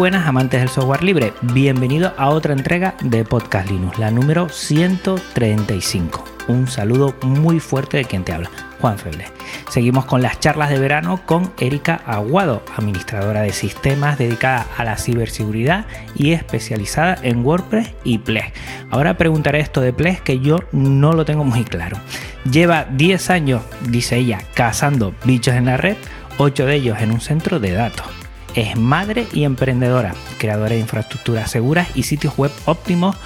Buenas amantes del software libre, bienvenido a otra entrega de Podcast Linux, la número 135. Un saludo muy fuerte de quien te habla, Juan Feble. Seguimos con las charlas de verano con Erika Aguado, administradora de sistemas dedicada a la ciberseguridad y especializada en WordPress y Plex. Ahora preguntaré esto de Plex que yo no lo tengo muy claro. Lleva 10 años, dice ella, cazando bichos en la red, 8 de ellos en un centro de datos es madre y emprendedora, creadora de infraestructuras seguras y sitios web óptimos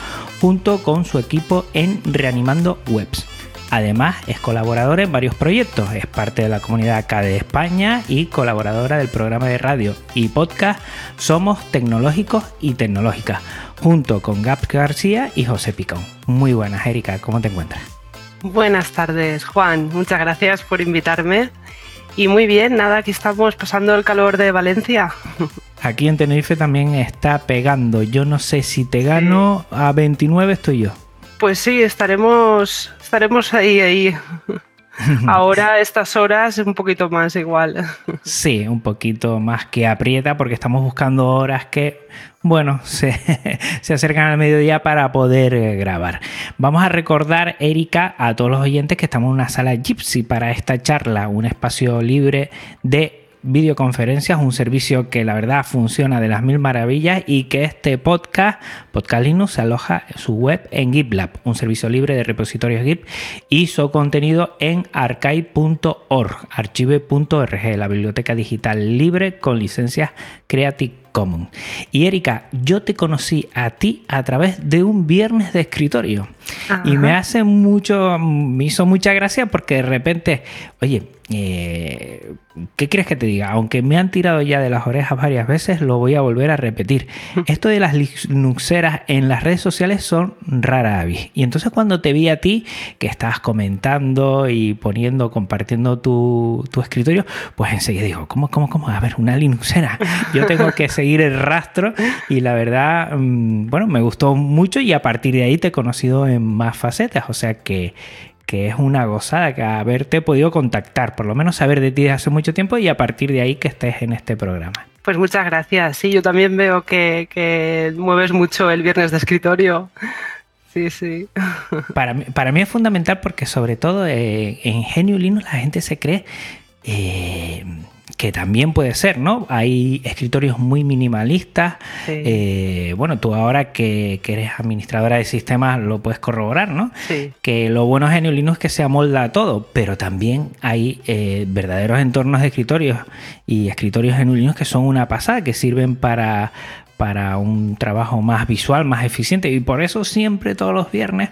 junto con su equipo en Reanimando Webs. Además, es colaboradora en varios proyectos, es parte de la comunidad de España y colaboradora del programa de radio y podcast Somos Tecnológicos y Tecnológicas, junto con Gap García y José Picón. Muy buenas, Erika, ¿cómo te encuentras? Buenas tardes, Juan. Muchas gracias por invitarme y muy bien, nada, aquí estamos pasando el calor de Valencia. Aquí en Tenerife también está pegando. Yo no sé si te gano, a 29 estoy yo. Pues sí, estaremos, estaremos ahí, ahí. Ahora, estas horas, un poquito más igual. Sí, un poquito más que aprieta porque estamos buscando horas que, bueno, se, acercan al mediodía para poder eh, grabar. Vamos a recordar, Erika, a todos los oyentes que estamos en una sala Gypsy para esta charla, un espacio libre de videoconferencias, un servicio que la verdad funciona de las mil maravillas y que este podcast, Podcast Linux, se aloja en su web en GitLab, un servicio libre de repositorios Git y su contenido en archive.org, archive.org, la biblioteca digital libre con licencias Creative Commons. Y Erika, yo te conocí a ti a través de un viernes de escritorio y me hace mucho, me hizo mucha gracia porque de repente, oye, eh, ¿qué quieres que te diga? Aunque me han tirado ya de las orejas varias veces, lo voy a volver a repetir. Esto de las Linuxeras en las redes sociales son rara avis. Y entonces cuando te vi a ti, que estabas comentando y poniendo, compartiendo tu, escritorio, pues enseguida digo, ¿cómo, cómo, cómo? A ver, una Linuxera. Yo tengo que seguir el rastro y la verdad, mm, bueno, me gustó mucho y a partir de ahí te he conocido en más facetas. O sea que que es una gozada que haberte podido contactar, por lo menos saber de ti desde hace mucho tiempo y a partir de ahí que estés en este programa. Pues muchas gracias. Sí, yo también veo que, mueves mucho el viernes de escritorio. Sí, sí. Para mí, para mí es fundamental porque sobre todo eh, en Genio Linux la gente se cree eh, que también puede ser, ¿no? Hay escritorios muy minimalistas. Eh, bueno, tú ahora que, eres administradora de sistemas lo puedes corroborar, ¿no? Sí. Que lo bueno de Linux es que se amolda a todo, pero también hay eh, verdaderos entornos de escritorios y escritorios en Linux que son una pasada, que sirven para, para un trabajo más visual, más eficiente. Y por eso siempre todos los viernes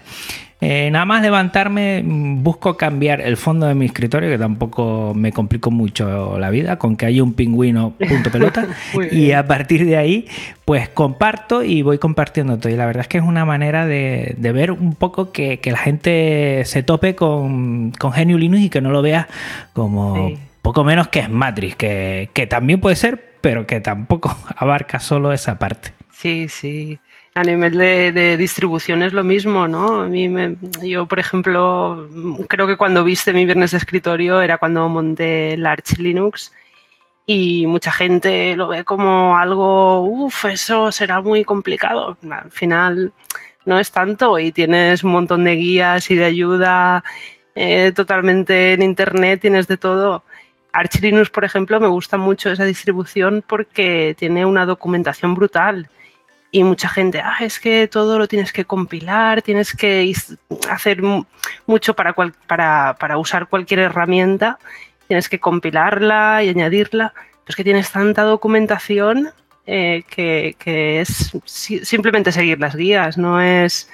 eh, nada más levantarme, busco cambiar el fondo de mi escritorio, que tampoco me complico mucho la vida, con que haya un pingüino punto pelota. y a partir de ahí, pues comparto y voy compartiendo todo. Y la verdad es que es una manera de, ver un poco que, la gente se tope con, con Genio Linux y que no lo vea como poco menos que es Matrix, que, que también puede ser, pero que tampoco abarca solo esa parte. Sí, sí a nivel de, distribución es lo mismo, ¿no? A mí me, yo, por ejemplo, creo que cuando viste mi viernes de escritorio era cuando monté el Arch Linux y mucha gente lo ve como algo, uff, eso será muy complicado. Al final no es tanto y tienes un montón de guías y de ayuda eh, totalmente en Internet, tienes de todo. Arch Linux, por ejemplo, me gusta mucho esa distribución porque tiene una documentación brutal y mucha gente, ah, es que todo lo tienes que compilar, tienes que hacer mucho para, para, para, usar cualquier herramienta, tienes que compilarla y añadirla. Es que tienes tanta documentación eh, que, que, es simplemente seguir las guías, no es,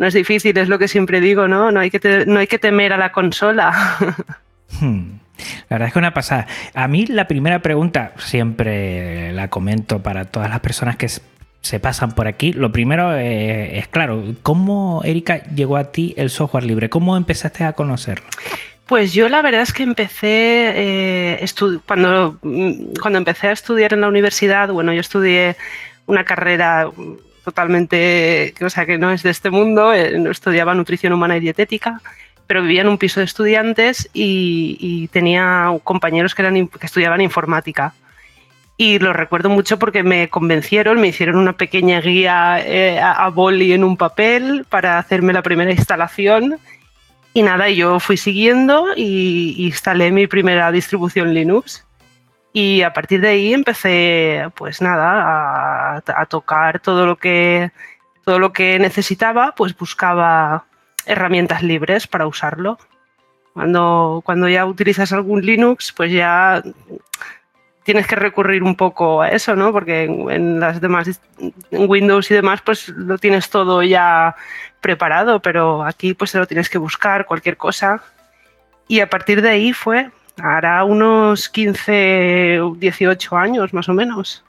no es difícil, es lo que siempre digo, ¿no? No hay que, no hay que temer a la consola. Hmm. La verdad es que una pasada. A mí la primera pregunta siempre la comento para todas las personas que se pasan por aquí. Lo primero eh, es, claro, ¿cómo, Erika, llegó a ti el software libre? ¿Cómo empezaste a conocerlo? Pues yo la verdad es que empecé, eh, cuando, cuando empecé a estudiar en la universidad, bueno, yo estudié una carrera totalmente, o sea, que no es de este mundo, eh, estudiaba nutrición humana y dietética pero vivía en un piso de estudiantes y, tenía compañeros que, eran, que estudiaban informática. Y lo recuerdo mucho porque me convencieron, me hicieron una pequeña guía eh, a, boli en un papel para hacerme la primera instalación. Y nada, yo fui siguiendo y, instalé mi primera distribución Linux. Y a partir de ahí empecé, pues nada, a, a tocar todo lo que todo lo que necesitaba, pues buscaba herramientas libres para usarlo. Cuando, cuando ya utilizas algún Linux, pues ya tienes que recurrir un poco a eso, ¿no? Porque en, las demás, Windows y demás, pues lo tienes todo ya preparado, pero aquí pues lo tienes que buscar, cualquier cosa. Y a partir de ahí fue, hará unos 15, 18 años más o menos.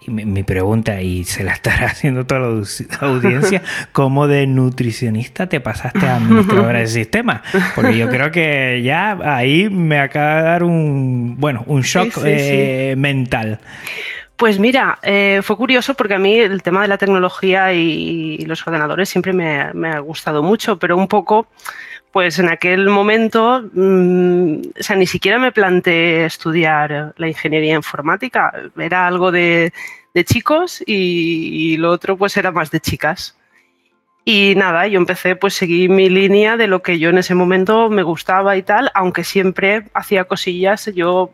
Y mi, pregunta, y se la estará haciendo toda la audiencia, ¿cómo de nutricionista te pasaste a administradora de sistema? Porque yo creo que ya ahí me acaba de dar un, bueno, un shock eh, mental. Pues mira, eh, fue curioso porque a mí el tema de la tecnología y, los ordenadores siempre me, me, ha gustado mucho, pero un poco pues en aquel momento, mm, o sea, ni siquiera me planteé estudiar la ingeniería informática. Era algo de, chicos y, lo otro pues era más de chicas. Y nada, yo empecé pues seguir mi línea de lo que yo en ese momento me gustaba y tal, aunque siempre hacía cosillas yo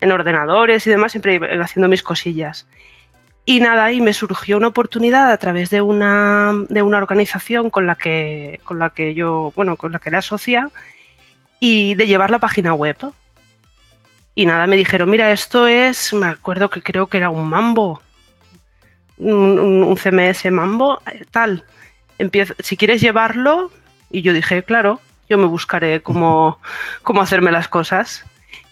en ordenadores y demás, siempre haciendo mis cosillas. Y nada, y me surgió una oportunidad a través de una, de una organización con la, que, con la que yo, bueno, con la que era asocia, y de llevar la página web. Y nada, me dijeron, mira, esto es, me acuerdo que creo que era un mambo, un, CMS mambo, tal. Empieza, si quieres llevarlo, y yo dije, claro, yo me buscaré cómo, cómo hacerme las cosas.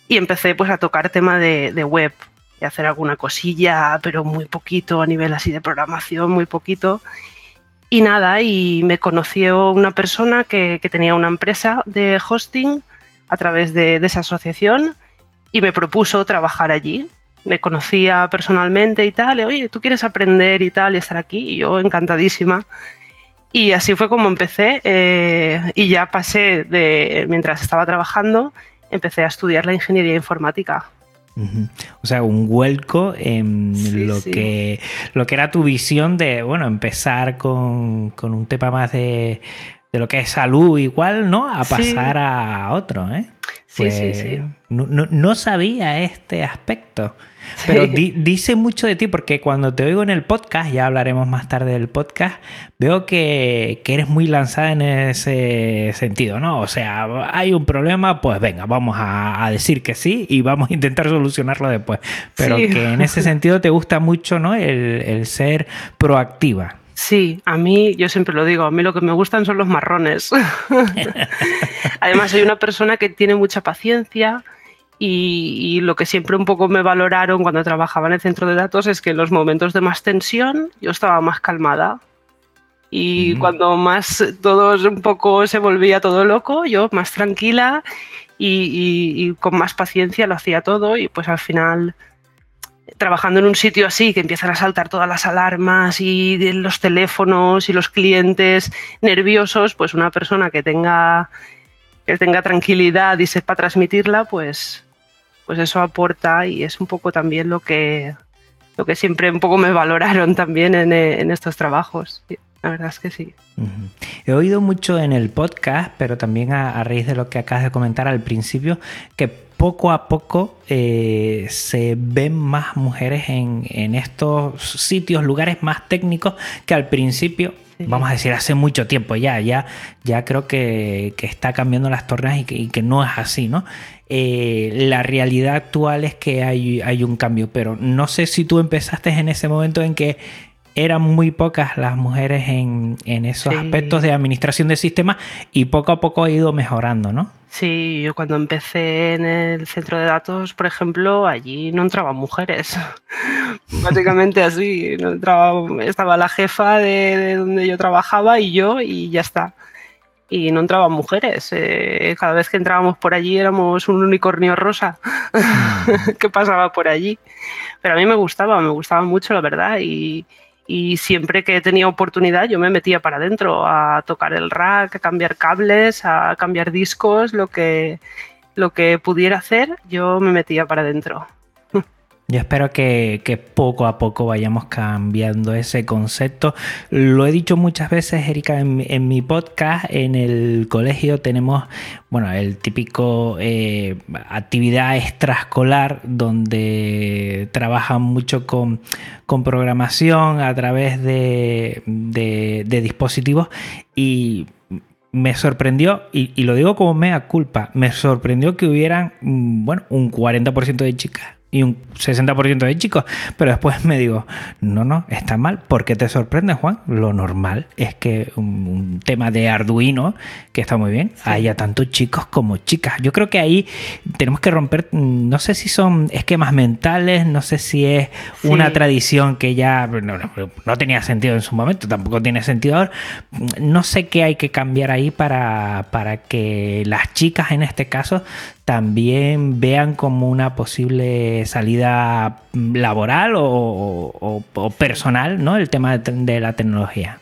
Y empecé pues a tocar tema de, de web, y hacer alguna cosilla, pero muy poquito a nivel así de programación, muy poquito. Y nada, y me conoció una persona que, tenía una empresa de hosting a través de, esa asociación y me propuso trabajar allí. Me conocía personalmente y tal, y, oye, ¿tú quieres aprender y tal y estar aquí? Y yo encantadísima. Y así fue como empecé eh, y ya pasé de, mientras estaba trabajando, empecé a estudiar la ingeniería informática. O sea, un vuelco en lo, Que, lo que era tu visión de, bueno, empezar con, un tema más de, lo que es salud igual, ¿no? A pasar a otro, ¿eh? Sí, sí, sí. Pues, no, sabía este aspecto. Pero dice mucho de ti porque cuando te oigo en el podcast, ya hablaremos más tarde del podcast, veo que, eres muy lanzada en ese sentido, ¿no? O sea, hay un problema, pues venga, vamos a, decir que sí y vamos a intentar solucionarlo después. Pero que en ese sentido te gusta mucho, ¿no? El, el ser proactiva. Sí, a mí, yo siempre lo digo, a mí lo que me gustan son los marrones. Además, soy una persona que tiene mucha paciencia y, lo que siempre un poco me valoraron cuando trabajaba en el centro de datos es que en los momentos de más tensión yo estaba más calmada. Y cuando más todos un poco se volvía todo loco, yo más tranquila y con más paciencia lo hacía todo y pues al final trabajando en un sitio así, que empiezan a saltar todas las alarmas y los teléfonos y los clientes nerviosos, pues una persona que tenga, que tenga tranquilidad y sepa transmitirla, pues, pues eso aporta y es un poco también lo que, lo que siempre un poco me valoraron también en, en estos trabajos. La verdad es que sí. He oído mucho en el podcast, pero también a, raíz de lo que acabas de comentar al principio, que poco a poco eh, se ven más mujeres en, estos sitios, lugares más técnicos que al principio, vamos a decir, hace mucho tiempo ya, ya, ya creo que, está cambiando las tornas y que, no es así, ¿no? Eh, la realidad actual es que hay, hay un cambio, pero no sé si tú empezaste en ese momento en que eran muy pocas las mujeres en, esos aspectos de administración de sistemas y poco a poco ha ido mejorando, ¿no? Sí, yo cuando empecé en el centro de datos, por ejemplo, allí no entraban mujeres. Básicamente así. No entraba, estaba la jefa de, donde yo trabajaba y yo y ya está. Y no entraban mujeres. Eh, cada vez que entrábamos por allí éramos un unicornio rosa que pasaba por allí. Pero a mí me gustaba, me gustaba mucho, la verdad. Y, y siempre que tenía oportunidad yo me metía para adentro a tocar el rack, a cambiar cables, a cambiar discos, lo que, lo que pudiera hacer, yo me metía para adentro. Yo espero que, poco a poco vayamos cambiando ese concepto. Lo he dicho muchas veces, Erika, en, mi podcast. En el colegio tenemos, bueno, el típico eh, actividad extraescolar donde trabajan mucho con, programación a través de, dispositivos y me sorprendió, y, y, lo digo como mea culpa, me sorprendió que hubieran, mm, bueno, un 40% de chicas y un 60% de chicos. Pero después me digo, no, no, está mal. ¿Por qué te sorprende, Juan? Lo normal es que un, tema de Arduino, que está muy bien, haya tanto chicos como chicas. Yo creo que ahí tenemos que romper, no sé si son esquemas mentales, no sé si es una tradición que ya no, tenía sentido en su momento, tampoco tiene sentido ahora. No sé qué hay que cambiar ahí para, para que las chicas en este caso también vean como una posible salida laboral o, personal, ¿no? El tema de, la tecnología.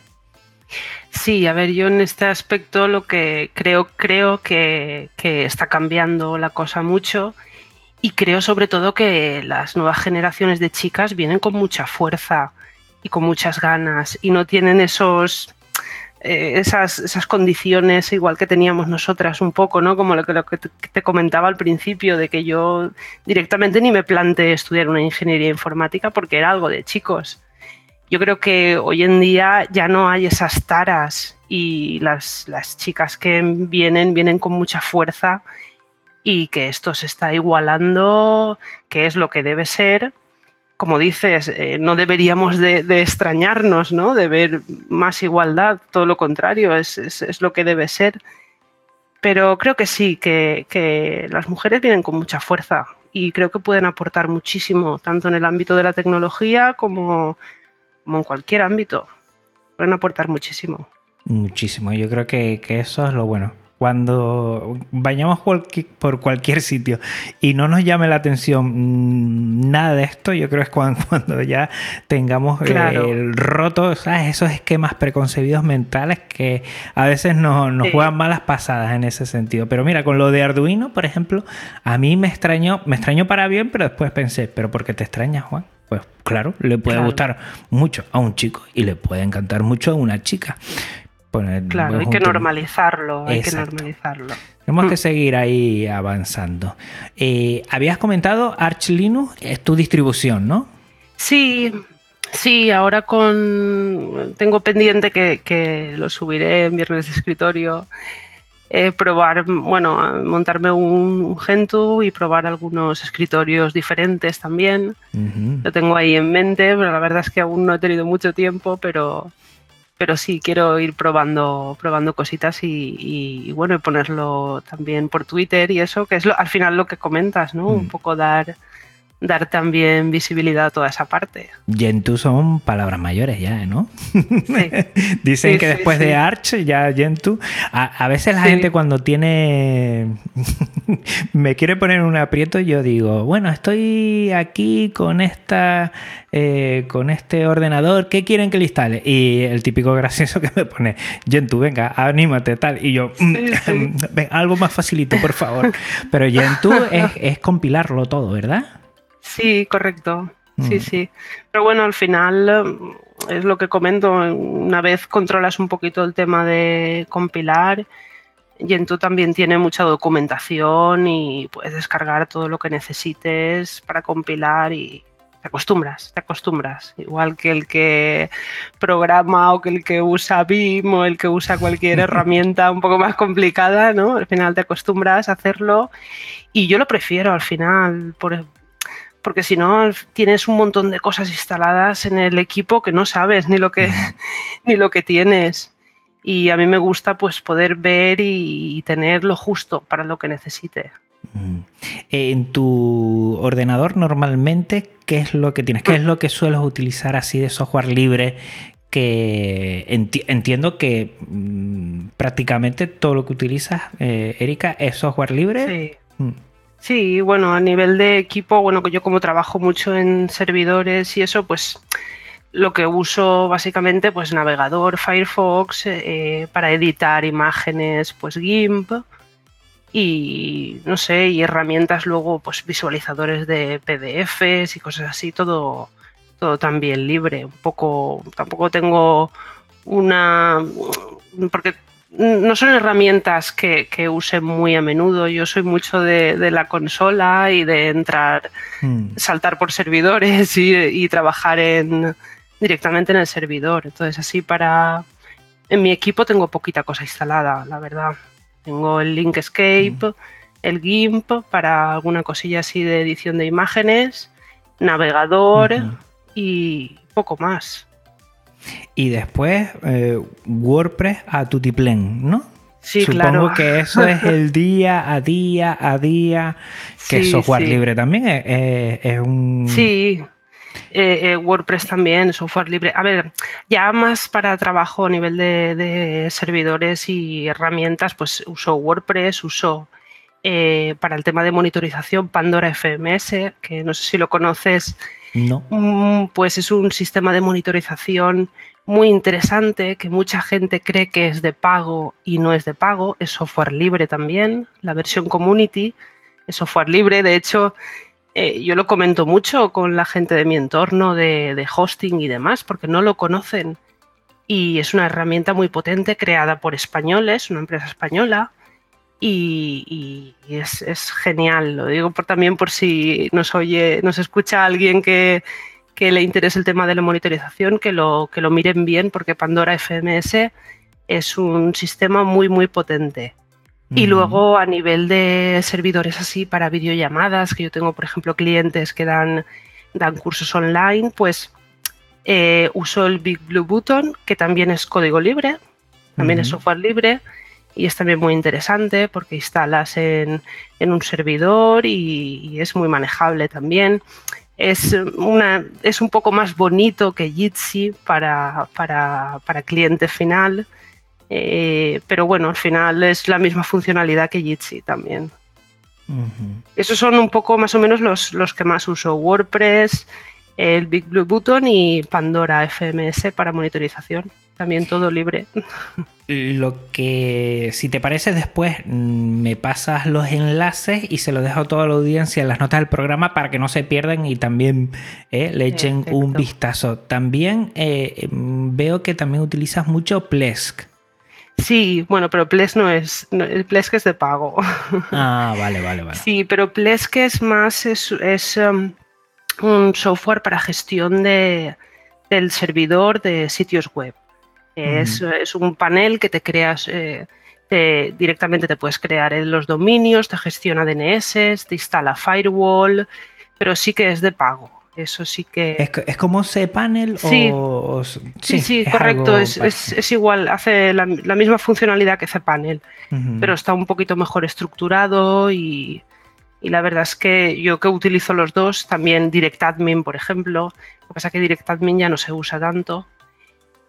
Sí, a ver, yo en este aspecto lo que creo, creo que, que, está cambiando la cosa mucho y creo sobre todo que las nuevas generaciones de chicas vienen con mucha fuerza y con muchas ganas y no tienen esos eh, esas, esas, condiciones igual que teníamos nosotras un poco, ¿no? Como lo que, lo que te comentaba al principio, de que yo directamente ni me planteé estudiar una ingeniería informática porque era algo de chicos. Yo creo que hoy en día ya no hay esas taras y las, las chicas que vienen, vienen con mucha fuerza y que esto se está igualando, que es lo que debe ser como dices, eh, no deberíamos de, extrañarnos, ¿no? De ver más igualdad, todo lo contrario, es, lo que debe ser. Pero creo que sí, que, las mujeres vienen con mucha fuerza y creo que pueden aportar muchísimo, tanto en el ámbito de la tecnología como, como en cualquier ámbito. Pueden aportar muchísimo. Muchísimo, yo creo que eso es lo bueno cuando vayamos por cualquier sitio y no nos llame la atención mm, nada de esto, yo creo que es cuando, ya tengamos eh, el roto, esos esquemas preconcebidos mentales que a veces nos, juegan malas pasadas en ese sentido. Pero mira, con lo de Arduino, por ejemplo, a mí me extrañó, me extrañó para bien, pero después pensé, ¿pero por qué te extrañas, Juan? Pues claro, le puede gustar mucho a un chico y le puede encantar mucho a una chica claro, hay que normalizarlo, hay que normalizarlo. Tenemos que mm. seguir ahí avanzando. Eh, habías comentado Arch Linux, es tu distribución, ¿no? Sí, sí, ahora con tengo pendiente que, lo subiré en viernes de escritorio. Eh, probar, bueno, montarme un, Gentoo y probar algunos escritorios diferentes también. Lo tengo ahí en mente, pero la verdad es que aún no he tenido mucho tiempo, pero, pero sí quiero ir probando, probando cositas y, y, bueno, y ponerlo también por Twitter y eso, que es lo, al final lo que comentas, ¿no? Un mm. poco dar dar también visibilidad a toda esa parte. Gentoo son palabras mayores ya, ¿no? Dicen que después de Arch ya Gentoo. A, veces la gente cuando tiene... me quiere poner un aprieto, yo digo, bueno, estoy aquí con esta... Eh, con este ordenador, ¿qué quieren que le instale? Y el típico gracioso que me pone, Gentoo, venga, anímate, tal. Y yo, mm, algo más facilito, por favor. Pero Gentoo es, es compilarlo todo, ¿verdad? Sí, correcto. Sí, mm. sí. Pero bueno, al final eh, es lo que comento. Una vez controlas un poquito el tema de compilar, Gentoo también tiene mucha documentación y puedes descargar todo lo que necesites para compilar y te acostumbras, te acostumbras. Igual que el que programa o que el que usa BIM o el que usa cualquier herramienta un poco más complicada, ¿no? Al final te acostumbras a hacerlo y yo lo prefiero al final, por, porque si no tienes un montón de cosas instaladas en el equipo que no sabes ni lo que, ni lo que tienes. Y a mí me gusta pues poder ver y tener lo justo para lo que necesite. En tu ordenador normalmente, ¿qué es lo que tienes? ¿Qué es lo que sueles utilizar así de software libre? Que entiendo que mm, prácticamente todo lo que utilizas, eh, Erika, es software libre. Sí. Mm. Sí, bueno, a nivel de equipo, bueno, que yo como trabajo mucho en servidores y eso, pues lo que uso básicamente, pues navegador, Firefox, eh, para editar imágenes, pues GIMP y no sé, y herramientas luego, pues visualizadores de PDFs y cosas así, todo, todo también libre. Un poco, tampoco tengo una, porque no son herramientas que, que use muy a menudo. Yo soy mucho de, la consola y de entrar, hmm. saltar por servidores y, trabajar en, directamente en el servidor. Entonces, así para. En mi equipo tengo poquita cosa instalada, la verdad. Tengo el Linkscape, hmm. el GIMP para alguna cosilla así de edición de imágenes, navegador y poco más. Y después eh, WordPress a Tutiplen, ¿no? Sí, Supongo que eso es el día a día a día, que software libre también es, un... Sí, eh, eh, WordPress también, software libre. A ver, ya más para trabajo a nivel de, servidores y herramientas, pues uso WordPress, uso para el tema de monitorización Pandora FMS, que no sé si lo conoces, no. Mm, pues es un sistema de monitorización muy interesante que mucha gente cree que es de pago y no es de pago. Es software libre también. La versión community es software libre. De hecho, eh, yo lo comento mucho con la gente de mi entorno de, hosting y demás porque no lo conocen. Y es una herramienta muy potente creada por españoles, una empresa española, y, es, genial. Lo digo por, también por si nos oye, nos escucha alguien que, le interese el tema de la monitorización, que lo, que lo miren bien, porque Pandora FMS es un sistema muy, muy potente. Y luego a nivel de servidores así para videollamadas, que yo tengo, por ejemplo, clientes que dan, dan cursos online, pues eh, uso el Big Blue Button, que también es código libre, también es software libre y es también muy interesante porque instalas en, un servidor y, es muy manejable también. Es, una, es un poco más bonito que Jitsi para, para, cliente final, eh, pero bueno, al final es la misma funcionalidad que Jitsi también. Esos son un poco más o menos los, los que más uso. WordPress, el Big Blue Button y Pandora FMS para monitorización también todo libre. Lo que, si te parece, después mm, me pasas los enlaces y se los dejo a toda la audiencia en las notas del programa para que no se pierdan y también eh, le echen un vistazo. También eh, mm, veo que también utilizas mucho Plesk. Sí, bueno, pero Plesk no es, el Plesk es de pago. Ah, vale, vale, vale. Sí, pero Plesk es más, es, um, un software para gestión de, del servidor de sitios web. Es, un panel que te creas, eh, directamente te puedes crear en los dominios, te gestiona DNS, te instala firewall, pero sí que es de pago. Eso sí que. ¿Es, como cPanel sí. o.? Sí, sí, correcto. Es, igual, hace la, misma funcionalidad que cPanel, pero está un poquito mejor estructurado y, y, la verdad es que yo que utilizo los dos, también DirectAdmin, por ejemplo. Lo que pasa es que DirectAdmin ya no se usa tanto.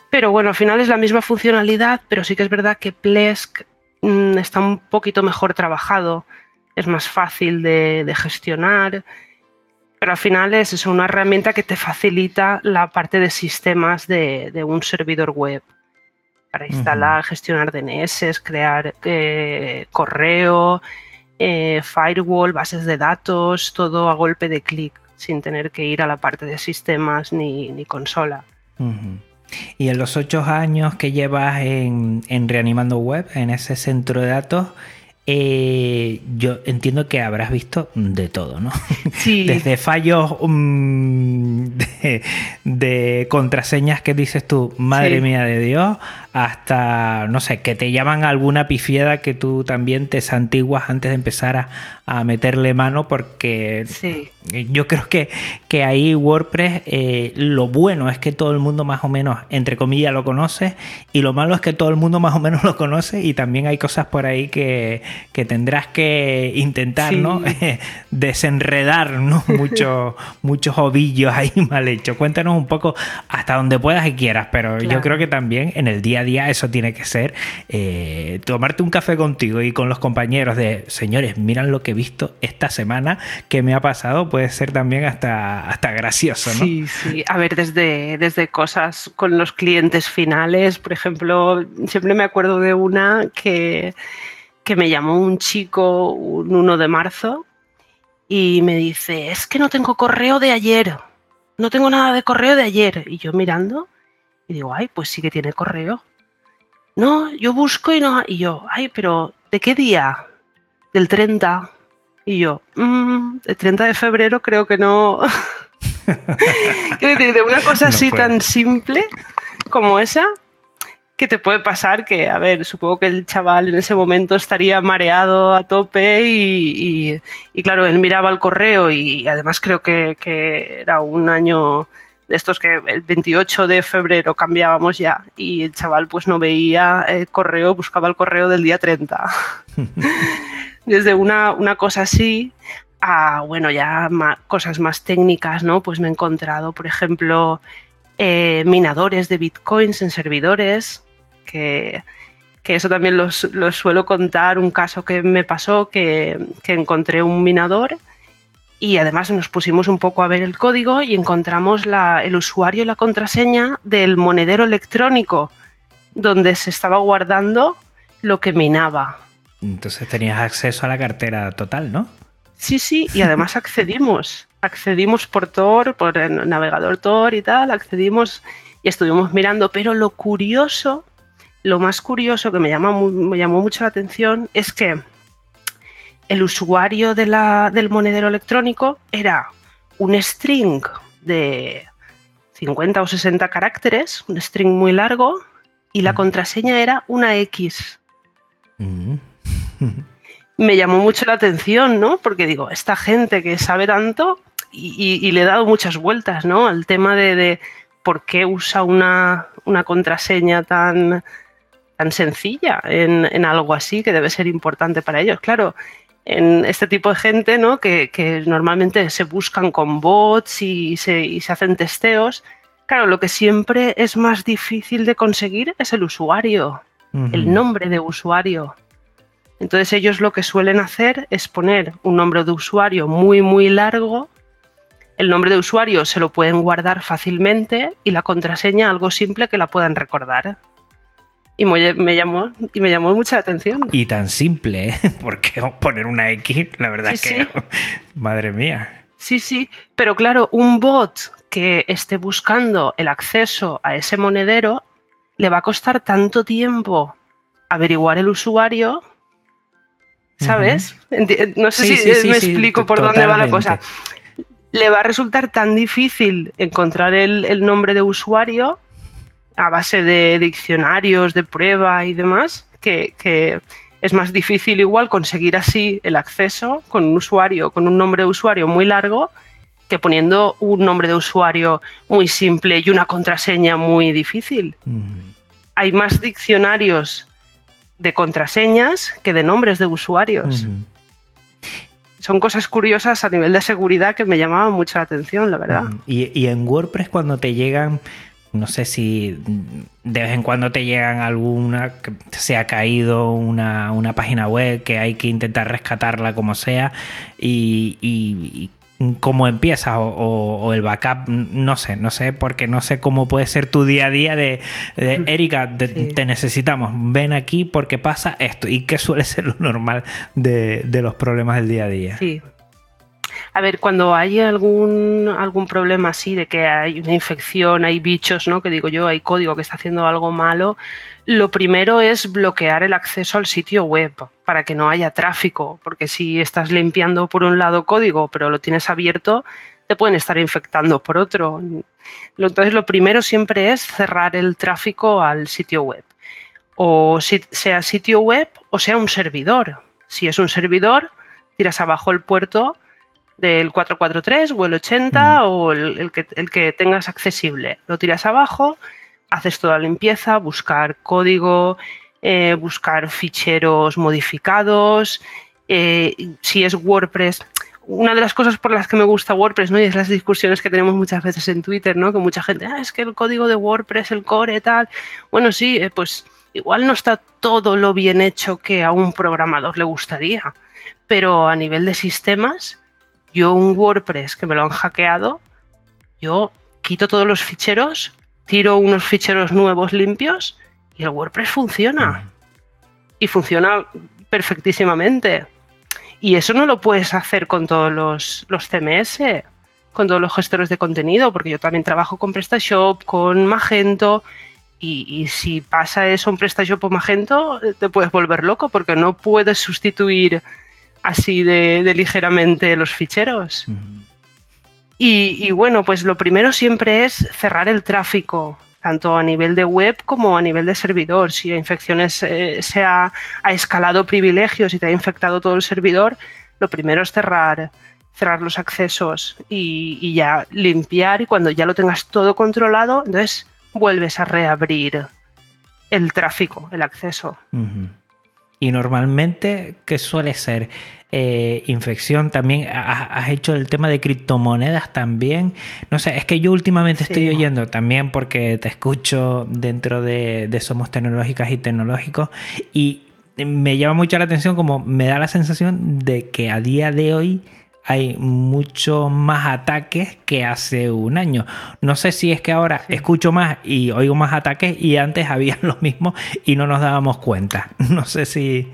Pero bueno, al final es la misma funcionalidad, pero sí que es verdad que Plesk mm, está un poquito mejor trabajado, es más fácil de, gestionar, pero al final es una herramienta que te facilita la parte de sistemas de, un servidor web para instalar, gestionar DNS, crear eh, correo, eh, firewall, bases de datos, todo a golpe de clic, sin tener que ir a la parte de sistemas ni, consola. Y en los ocho años que llevas en, Reanimando Web, en ese centro de datos, eh, yo entiendo que habrás visto de todo, ¿no? Sí. Desde fallos mm, de, contraseñas que dices tú, madre mía de Dios, hasta, no sé, que te llaman alguna pifiada que tú también te santiguas antes de empezar a, a meterle mano porque Sí. yo creo que, que ahí WordPress eh, lo bueno es que todo el mundo más o menos, entre comillas, lo conoce y lo malo es que todo el mundo más o menos lo conoce y también hay cosas por ahí que, que tendrás que intentar, Sí. ¿no? Desenredar, ¿no? Muchos, muchos ovillos ahí mal hechos. Cuéntanos un poco hasta donde puedas y quieras, pero yo creo que también en el día a día eso tiene que ser eh, tomarte un café contigo y con los compañeros de, señores, miran lo que he visto esta semana que me ha pasado, puede ser también hasta, hasta gracioso, ¿no? Sí, sí. A ver, desde, desde cosas con los clientes finales, por ejemplo, siempre me acuerdo de una que, que me llamó un chico un 1 de marzo y me dice, es que no tengo correo de ayer, no tengo nada de correo de ayer. Y yo mirando y digo, ay, pues sí que tiene correo. No, yo busco y no. Y yo, ay, pero ¿de qué día? Del 30. Y yo, "Mm, el 30 de febrero creo que no. Quiero decir, de una cosa No así puede. tan simple como esa, que te puede pasar que, a ver, supongo que el chaval en ese momento estaría mareado a tope y, y- y claro, él miraba el correo y además creo que, que era un año estos que el 28 de febrero cambiábamos ya y el chaval pues no veía el correo, buscaba el correo del día 30. Desde una, una cosa así a, bueno, ya ma- cosas más técnicas, ¿no? Pues me he encontrado, por ejemplo, eh, minadores de bitcoins en servidores, que, que eso también los, los suelo contar, un caso que me pasó, que, que encontré un minador y además nos pusimos un poco a ver el código y encontramos la- el usuario y la contraseña del monedero electrónico donde se estaba guardando lo que minaba. Entonces tenías acceso a la cartera total, ¿no? Sí, sí, y además accedimos. Accedimos por Tor, por el navegador Tor y tal, accedimos y estuvimos mirando, pero lo curioso, lo más curioso que me, llama me llamó mucho la atención es que el usuario de la- del monedero electrónico era un string de 50 o 60 caracteres, un string muy largo, y la Mm. contraseña era una X Mm. me llamó mucho la atención, ¿no? Porque digo, esta gente que sabe tanto y, y- y le he dado muchas vueltas, ¿no? Al tema de, de por qué usa una, una contraseña tan, tan sencilla en, en algo así que debe ser importante para ellos. Claro, en este tipo de gente, ¿no? Que, que normalmente se buscan con bots y se, y se hacen testeos. Claro, lo que siempre es más difícil de conseguir es el usuario el nombre de usuario. Entonces ellos lo que suelen hacer es poner un nombre de usuario muy muy largo. El nombre de usuario se lo pueden guardar fácilmente y la contraseña algo simple que la puedan recordar. Y me, me llamó y me llamó mucha atención. Y tan simple, ¿eh? Porque poner una X, la verdad Sí, es que, madre mía. Sí, sí, pero claro, un bot que esté buscando el acceso a ese monedero le va a costar tanto tiempo averiguar el usuario, ¿sabes? No sé Sí, si me explico por dónde va la cosa. Le va a resultar tan difícil encontrar el, el nombre de usuario a base de diccionarios, de prueba y demás, que, que es más difícil igual conseguir así el acceso con un usuario, con un nombre de usuario muy largo, que poniendo un nombre de usuario muy simple y una contraseña muy difícil. Mm. Hay más diccionarios de contraseñas que de nombres de usuarios. Son cosas curiosas a nivel de seguridad que me llamaban mucho la atención, la verdad. Y en WordPress cuando te llegan, no sé si de vez en cuando te llegan alguna, que se ha caído una, una página web que hay que intentar rescatarla como sea y, y- y cómo empiezas o, o- o el backup, no sé, no sé, porque no sé cómo puede ser tu día a día de, de, Erika, te, Sí. te necesitamos, ven aquí porque pasa esto y que suele ser lo normal de, de los problemas del día a día. Sí. A ver, cuando hay algún, algún problema así de que hay una infección, hay bichos, ¿no? Que digo yo, hay código que está haciendo algo malo, lo primero es bloquear el acceso al sitio web para que no haya tráfico, porque si estás limpiando por un lado código pero lo tienes abierto, te pueden estar infectando por otro. Entonces lo primero siempre es cerrar el tráfico al sitio web. o sea sitio web o sea un servidor. Si es un servidor, tiras abajo el puerto del 443 o el 80 o el, que, el que tengas accesible. Lo tiras abajo, haces toda la limpieza, buscar código, eh, buscar ficheros modificados. Eh, si es WordPress, una de las cosas por las que me gusta WordPress, ¿no? Y es las discusiones que tenemos muchas veces en Twitter, ¿no? Que mucha gente, ah, es que el código de WordPress, el core, tal. Bueno, sí, eh, pues igual no está todo lo bien hecho que a un programador le gustaría. Pero a nivel de sistemas, yo un WordPress que me lo han hackeado, yo quito todos los ficheros, tiro unos ficheros nuevos limpios y el WordPress funciona. Y funciona perfectísimamente. Y eso no lo puedes hacer con todos los, los CMS, con todos los gestores de contenido, porque yo también trabajo con PrestaShop, con Magento, y, si pasa eso en PrestaShop o Magento, te puedes volver loco, porque no puedes sustituir así de, ligeramente los ficheros. y, bueno, pues lo primero siempre es cerrar el tráfico, tanto a nivel de web como a nivel de servidor. Si a infecciones eh, se ha, escalado privilegios y te ha infectado todo el servidor, lo primero es cerrar, cerrar los accesos y, ya limpiar y cuando ya lo tengas todo controlado, entonces vuelves a reabrir el tráfico, el acceso. Y normalmente, ¿qué suele ser? Eh, infección también. Has, hecho el tema de criptomonedas también. No sé, es que yo últimamente estoy oyendo también porque te escucho dentro de, Somos Tecnológicas y Tecnológicos y me llama mucho la atención como me da la sensación de que a día de hoy hay mucho más ataques que hace un año. No sé si es que ahora escucho más y oigo más ataques y antes había los mismos y no nos dábamos cuenta. No sé si...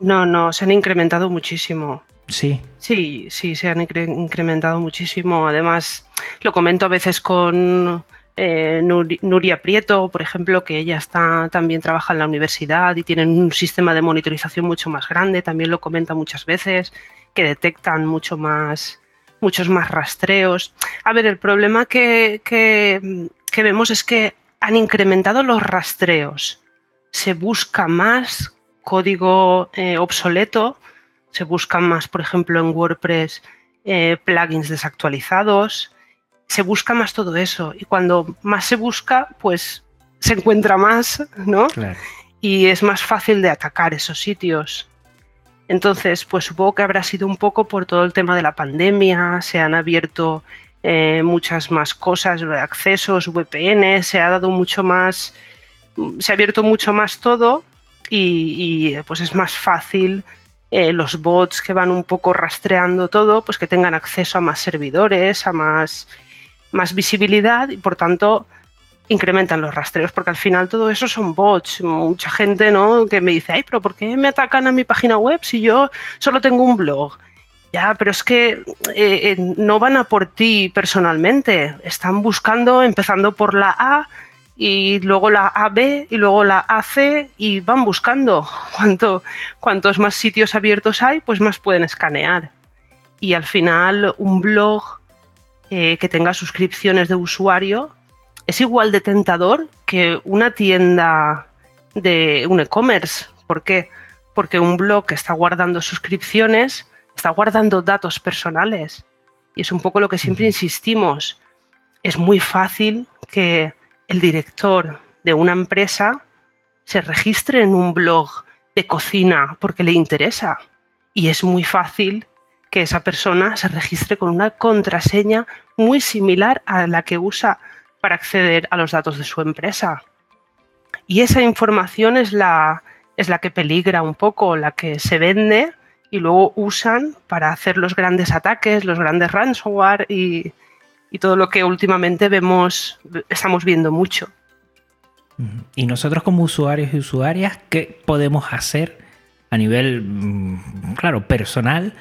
No, no, se han incrementado muchísimo. Sí. Sí, sí, se han incrementado muchísimo. Además, lo comento a veces con eh, Nuria Prieto, por ejemplo, que ella está también trabaja en la universidad y tienen un sistema de monitorización mucho más grande. También lo comenta muchas veces que detectan mucho más, muchos más rastreos. A ver, el problema que, vemos es que han incrementado los rastreos. Se busca más código eh, obsoleto, se buscan más, por ejemplo, en WordPress eh, plugins desactualizados, se busca más todo eso. Y cuando más se busca, pues se encuentra más, ¿no? Y es más fácil de atacar esos sitios. Entonces, pues supongo que habrá sido un poco por todo el tema de la pandemia, se han abierto eh, muchas más cosas, accesos, VPN, se ha dado mucho más, se ha abierto mucho más todo y, pues es más fácil eh, los bots que van un poco rastreando todo, pues que tengan acceso a más servidores, a más, más visibilidad y por tanto incrementan los rastreos, porque al final todo eso son bots. Mucha gente ¿no? que me dice, ay, pero ¿por qué me atacan a mi página web si yo solo tengo un blog? Ya, pero es que eh, eh, no van a por ti personalmente, están buscando, empezando por la A y luego la AB y luego la AC y van buscando. Cuanto, cuantos más sitios abiertos hay, pues más pueden escanear. Y al final un blog eh, que tenga suscripciones de usuario es igual de tentador que una tienda de un e-commerce. ¿Por qué? Porque un blog que está guardando suscripciones está guardando datos personales. Y es un poco lo que siempre insistimos. Es muy fácil que el director de una empresa se registre en un blog de cocina porque le interesa. Y es muy fácil que esa persona se registre con una contraseña muy similar a la que usa para acceder a los datos de su empresa. Y esa información es la, es la que peligra un poco, la que se vende y luego usan para hacer los grandes ataques, los grandes ransomware y, y todo lo que últimamente vemos, estamos viendo mucho. Y nosotros como usuarios y usuarias, ¿qué podemos hacer a nivel, mm, claro, personal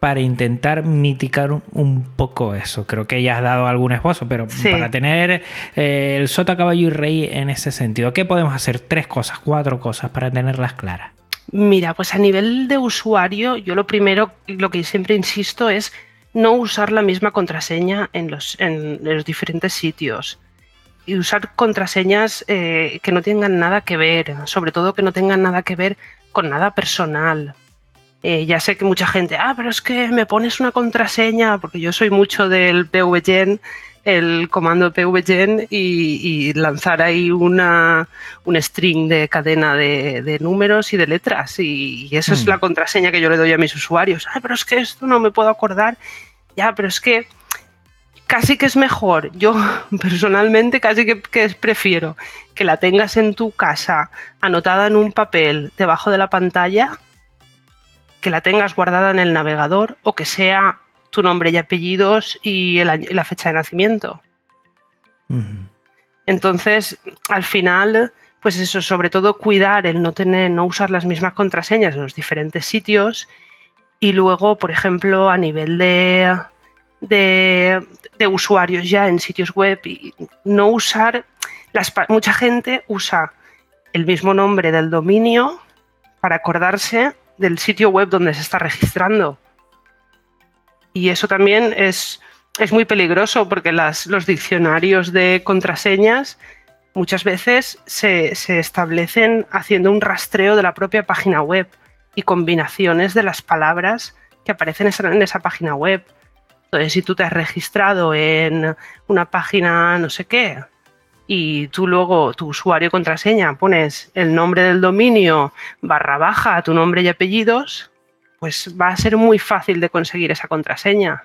para intentar mitigar un, poco eso. Creo que ya has dado algún esbozo, pero para tener eh, el sota, caballo y rey en ese sentido, ¿qué podemos hacer? Tres cosas, cuatro cosas para tenerlas claras. Mira, pues a nivel de usuario, yo lo primero, lo que siempre insisto es no usar la misma contraseña en los, en los diferentes sitios. y usar contraseñas eh, que no tengan nada que ver, sobre todo que no tengan nada que ver con nada personal. Eh, ya sé que mucha gente, ah, pero es que me pones una contraseña, porque yo soy mucho del PVGen, el comando PVGen y, y lanzar ahí una, un string de cadena de, números y de letras. Y, eso es mm. la contraseña que yo le doy a mis usuarios. Ah, pero es que esto no me puedo acordar. Ya, pero es que casi que es mejor. Yo personalmente casi que, prefiero que la tengas en tu casa anotada en un papel debajo de la pantalla, que la tengas guardada en el navegador o que sea tu nombre y apellidos y, la fecha de nacimiento. Entonces, al final, pues eso, sobre todo cuidar el no tener, no usar las mismas contraseñas en los diferentes sitios. Y luego, por ejemplo, a nivel de, de, usuarios ya en sitios web y no usar, las, mucha gente usa el mismo nombre del dominio para acordarse del sitio web donde se está registrando. Y eso también es, es muy peligroso porque las, los diccionarios de contraseñas muchas veces se, se, establecen haciendo un rastreo de la propia página web y combinaciones de las palabras que aparecen en esa página web. Entonces, si tú te has registrado en una página no sé qué y tú luego tu usuario y contraseña pones el nombre del dominio barra baja, tu nombre y apellidos, pues va a ser muy fácil de conseguir esa contraseña.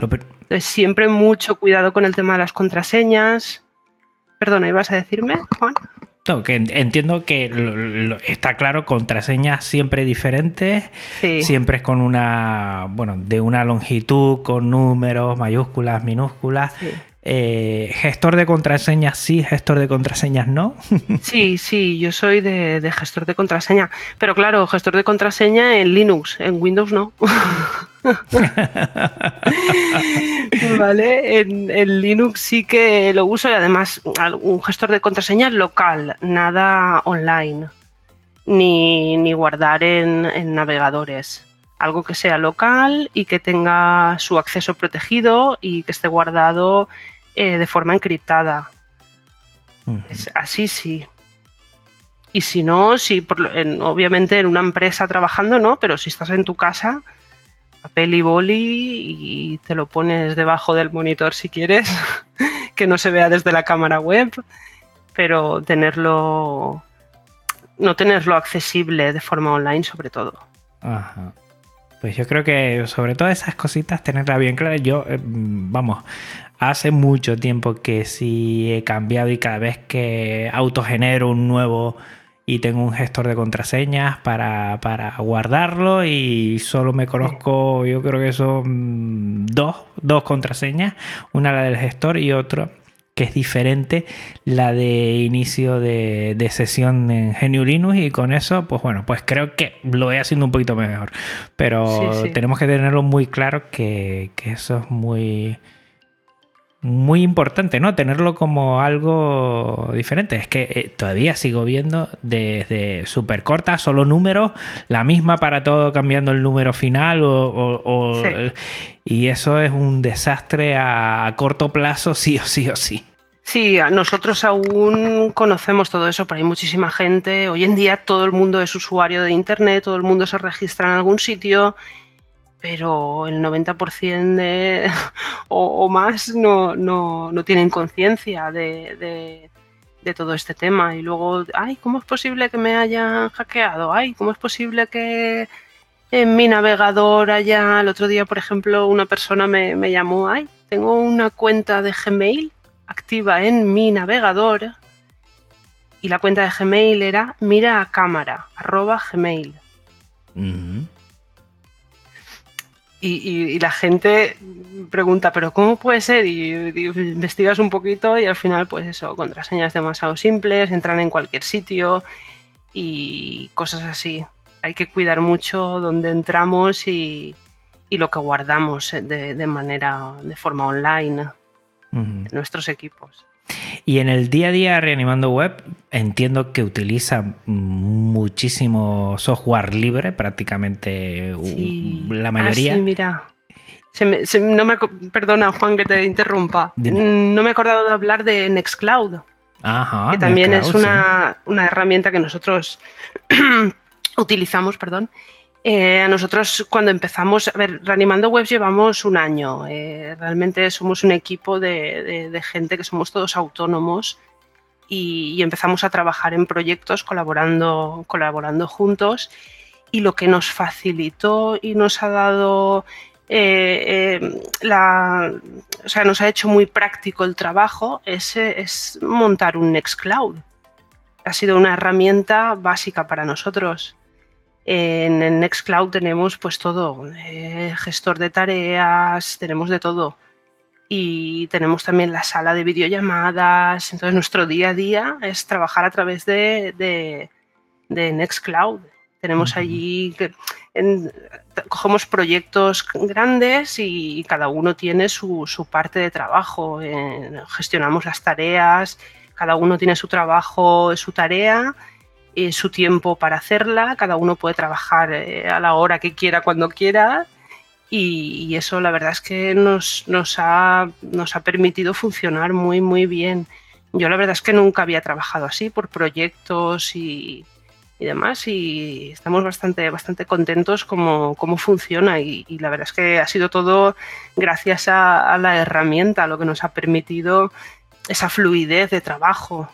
Entonces, siempre mucho cuidado con el tema de las contraseñas. Perdona, ¿ibas a decirme, Juan? que entiendo que está claro, contraseñas siempre diferentes, siempre es con una, bueno, de una longitud, con números, mayúsculas, minúsculas. Eh, gestor de contraseñas sí, gestor de contraseñas no. Sí, sí, yo soy de, gestor de contraseña, pero claro, gestor de contraseña en Linux, en Windows no. vale, en, Linux sí que lo uso y además un gestor de contraseña local, nada online, ni, guardar en navegadores algo que sea local y que tenga su acceso protegido y que esté guardado eh, de forma encriptada. así sí. Y si no, si obviamente en una empresa trabajando, no, pero si estás en tu casa, papel y boli y te lo pones debajo del monitor si quieres, que no se vea desde la cámara web, pero tenerlo, no tenerlo accesible de forma online sobre todo. Pues yo creo que sobre todo esas cositas tenerla bien clara. Yo, eh, vamos, hace mucho tiempo que sí he cambiado y cada vez que autogenero un nuevo y tengo un gestor de contraseñas para, guardarlo y solo me conozco, yo creo que son dos, dos contraseñas, una la del gestor y otra que es diferente la de inicio de, sesión en GNU Linux y con eso, pues bueno, pues creo que lo voy haciendo un poquito mejor. Pero tenemos que tenerlo muy claro que, que eso es muy, muy importante, ¿no? Tenerlo como algo diferente. Es que eh, todavía sigo viendo desde súper corta, solo números, la misma para todo, cambiando el número final o... Y eso es un desastre a corto plazo, sí o sí o sí. Sí, nosotros aún conocemos todo eso, pero hay muchísima gente. Hoy en día todo el mundo es usuario de Internet, todo el mundo se registra en algún sitio pero el 90% de, o, más no, no, tienen conciencia de, todo este tema. Y luego, ay, ¿cómo es posible que me hayan hackeado? Ay, ¿cómo es posible que en mi navegador haya... El otro día, por ejemplo, una persona me, me llamó, ay, tengo una cuenta de Gmail activa en mi navegador y la cuenta de Gmail era mira a cámara, arroba gmail y, la gente pregunta, pero ¿cómo puede ser? Y, investigas un poquito y al final, pues eso, contraseñas demasiado simples, entran en cualquier sitio y cosas así. Hay que cuidar mucho dónde entramos y, lo que guardamos de, manera, de forma online en nuestros equipos. Y en el día a día reanimando web entiendo que utiliza muchísimo software libre, prácticamente la mayoría. Ah, mira. no me, perdona, Juan, que te interrumpa. No me he acordado de hablar de Nextcloud. que también es una, herramienta que nosotros utilizamos, perdón. Eh, a nosotros cuando empezamos, a ver, Reanimando Webs llevamos un año. Eh, realmente somos un equipo de, gente que somos todos autónomos y, empezamos a trabajar en proyectos colaborando, colaborando juntos. Y lo que nos facilitó y nos ha dado eh, la, o sea, nos ha hecho muy práctico el trabajo es montar un Nextcloud. Ha sido una herramienta básica para nosotros. En, Nextcloud tenemos pues todo, eh, gestor de tareas, tenemos de todo. Y tenemos también la sala de videollamadas. Entonces nuestro día a día es trabajar a través de, de, Nextcloud. Tenemos allí, cogemos proyectos grandes y, cada uno tiene su, su parte de trabajo. gestionamos las tareas, cada uno tiene su trabajo, su tarea eh, su tiempo para hacerla, cada uno puede trabajar eh, a la hora que quiera, cuando quiera, y, eso la verdad es que nos, nos, ha, nos ha permitido funcionar muy, muy bien. Yo la verdad es que nunca había trabajado así por proyectos y, y demás y estamos bastante, bastante contentos como cómo funciona y, la verdad es que ha sido todo gracias a, a, la herramienta, lo que nos ha permitido esa fluidez de trabajo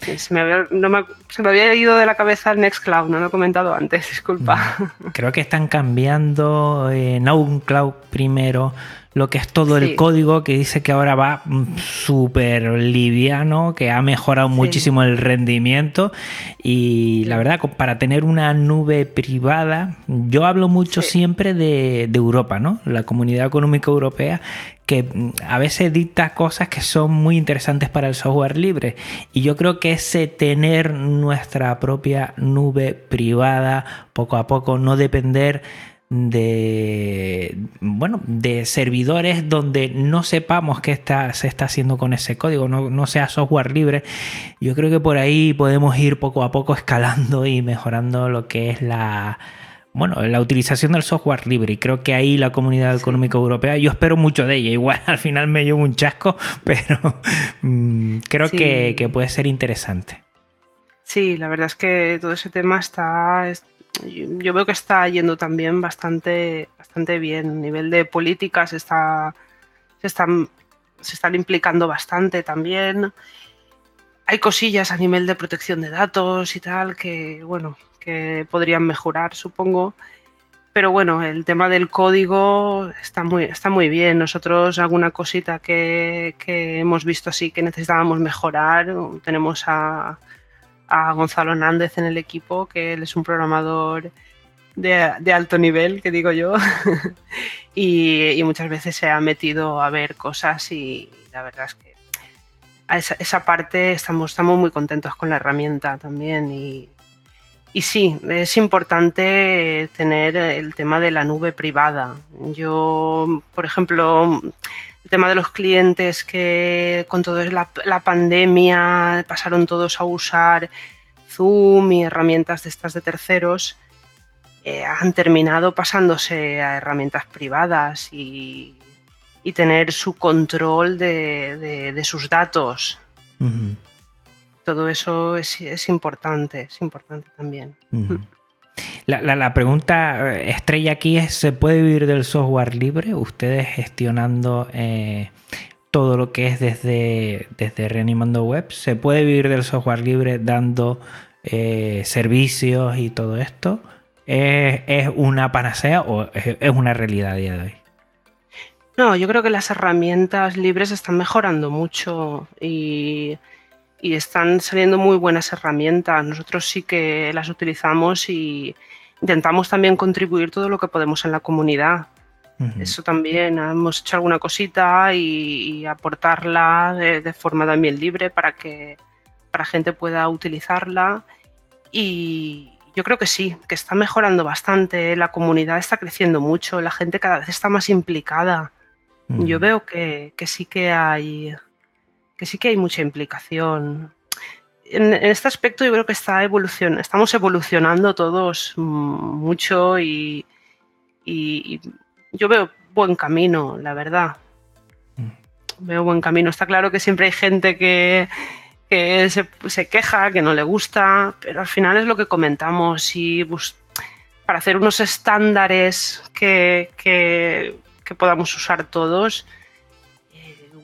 se, me había, ido de la cabeza el Nextcloud, no lo he comentado antes, disculpa. Creo que están cambiando en Cloud primero lo que es todo el código que dice que ahora va mm, súper liviano, que ha mejorado muchísimo el rendimiento y la verdad, para tener una nube privada, yo hablo mucho siempre de, de, Europa, ¿no? La Comunidad Económica Europea, que mm, a veces dicta cosas que son muy interesantes para el software libre. Y yo creo que ese tener nuestra propia nube privada poco a poco, no depender de bueno de servidores donde no sepamos qué está, se está haciendo con ese código, no, no, sea software libre. Yo creo que por ahí podemos ir poco a poco escalando y mejorando lo que es la bueno, la utilización del software libre. Y creo que ahí la comunidad económica europea, yo espero mucho de ella. Igual al final me llevo un chasco, pero mm, creo que, que, puede ser interesante. Sí, la verdad es que todo ese tema está. Yo veo que está yendo también bastante, bastante bien. A nivel de políticas está, se, están, se están implicando bastante también. Hay cosillas a nivel de protección de datos y tal que, bueno, que podrían mejorar, supongo. Pero bueno, el tema del código está muy, está muy bien. Nosotros alguna cosita que, hemos visto así que necesitábamos mejorar, tenemos a, Gonzalo Hernández en el equipo, que él es un programador de, alto nivel, que digo yo, y, muchas veces se ha metido a ver cosas y la verdad es que a esa, esa parte estamos, estamos muy contentos con la herramienta también y, y sí, es importante tener el tema de la nube privada. Yo, por ejemplo, tema de los clientes que con toda la, la, pandemia pasaron todos a usar Zoom y herramientas de estas de terceros, eh, han terminado pasándose a herramientas privadas y, tener su control de, sus datos. Todo eso es, importante, es importante también. La, pregunta eh, estrella aquí es, ¿se puede vivir del software libre? Ustedes gestionando eh, todo lo que es desde, desde Reanimando Web, ¿se puede vivir del software libre dando eh, servicios y todo esto? ¿Es, una panacea o es, es una realidad a día de hoy? No, yo creo que las herramientas libres están mejorando mucho y y están saliendo muy buenas herramientas. Nosotros sí que las utilizamos y intentamos también contribuir todo lo que podemos en la comunidad. Eso también, hemos hecho alguna cosita y, aportarla de, forma también libre para que para gente pueda utilizarla. Y yo creo que sí, que está mejorando bastante, la comunidad está creciendo mucho, la gente cada vez está más implicada. Yo veo que, que sí que hay, que sí que hay mucha implicación. En, este aspecto yo creo que está evolución, estamos evolucionando todos mucho y, yo veo, buen camino, la verdad. Mm. Veo buen camino. Está claro que siempre hay gente que, se, queja, que no le gusta, pero al final es lo que comentamos. Y para hacer unos estándares que, que, podamos usar todos,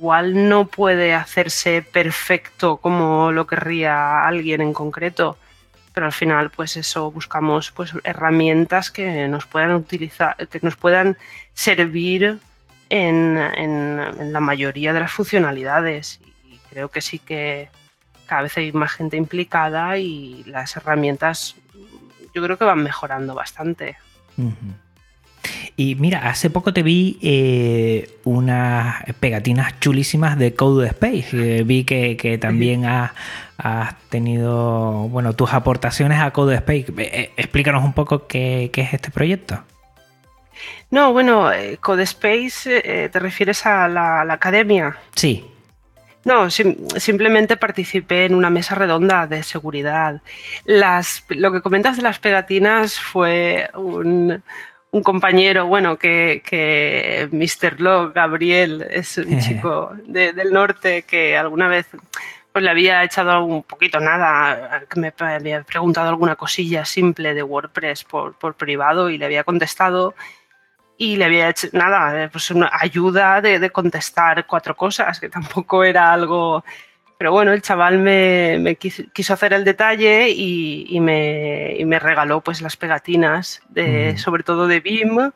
igual no puede hacerse perfecto como lo querría alguien en concreto pero al final pues eso buscamos pues herramientas que nos puedan utilizar que nos puedan servir en, en, la mayoría de las funcionalidades y creo que sí que cada vez hay más gente implicada y las herramientas yo creo que van mejorando bastante. Y mira, hace poco te vi eh, unas pegatinas chulísimas de Code Space. Eh, vi que, también has, tenido bueno, tus aportaciones a Code Space. Eh, explícanos un poco qué, es este proyecto. No, bueno, Code Space, ¿te refieres a la, academia? Sí. No, simplemente participé en una mesa redonda de seguridad. Las, lo que comentas de las pegatinas fue un, un compañero, bueno, que, que Mr. Locke, Gabriel, es un chico del norte que alguna vez pues le había echado un poquito nada, que me había preguntado alguna cosilla simple de WordPress por, por privado y le había contestado y le había hecho nada, pues una ayuda de, de contestar cuatro cosas, que tampoco era algo pero bueno, el chaval me, quiso, hacer el detalle y, me, regaló pues las pegatinas, de, mm. sobre todo de BIM.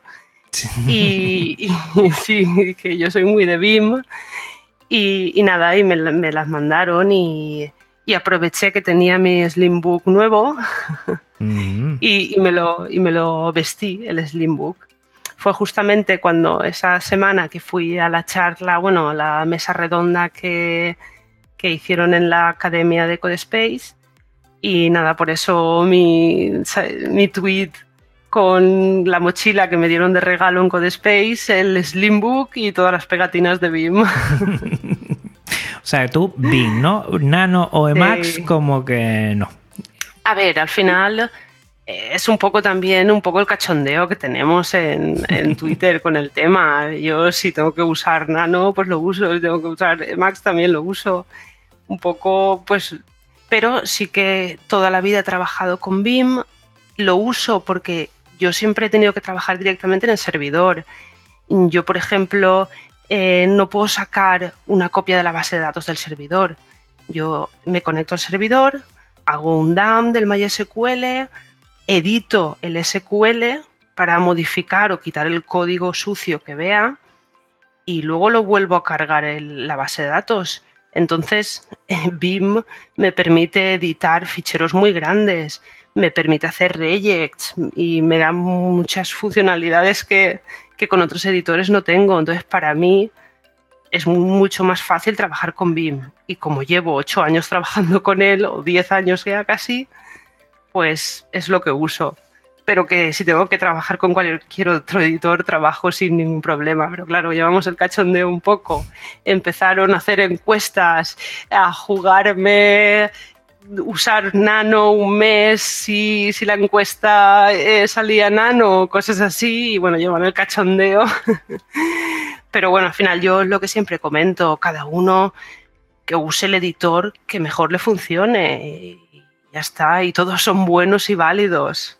Y, sí, que yo soy muy de BIM. Y, nada, y me, las mandaron y, aproveché que tenía mi Slimbook nuevo mm. y, me lo, y me lo vestí, el Slimbook. Fue justamente cuando esa semana que fui a la charla, bueno, a la mesa redonda que, que hicieron en la Academia de Codespace. Y nada, por eso mi, mi tweet con la mochila que me dieron de regalo en Codespace, el Slimbook y todas las pegatinas de BIM. o sea, tú BIM, ¿no? Nano o Emacs como que no. A ver, al final eh, es un poco también un poco el cachondeo que tenemos en, en, Twitter con el tema. Yo si tengo que usar Nano, pues lo uso. Si tengo que usar Emacs, también lo uso un poco, pues, pero sí que toda la vida he trabajado con BIM, lo uso porque yo siempre he tenido que trabajar directamente en el servidor. Yo, por ejemplo, eh, no puedo sacar una copia de la base de datos del servidor. Yo me conecto al servidor, hago un DAM del MySQL, edito el SQL para modificar o quitar el código sucio que vea y luego lo vuelvo a cargar en la base de datos. Entonces, BIM me permite editar ficheros muy grandes, me permite hacer rejects y me da muchas funcionalidades que, con otros editores no tengo. Entonces, para mí es mucho más fácil trabajar con BIM. Y como llevo ocho años trabajando con él, o diez años ya casi, pues es lo que uso pero que si tengo que trabajar con cualquier otro editor, trabajo sin ningún problema. Pero claro, llevamos el cachondeo un poco. Empezaron a hacer encuestas, a jugarme usar nano un mes si, si la encuesta eh, salía nano, cosas así, y bueno, llevan el cachondeo. Pero bueno, al final yo lo que siempre comento, cada uno que use el editor que mejor le funcione. Y ya está, y todos son buenos y válidos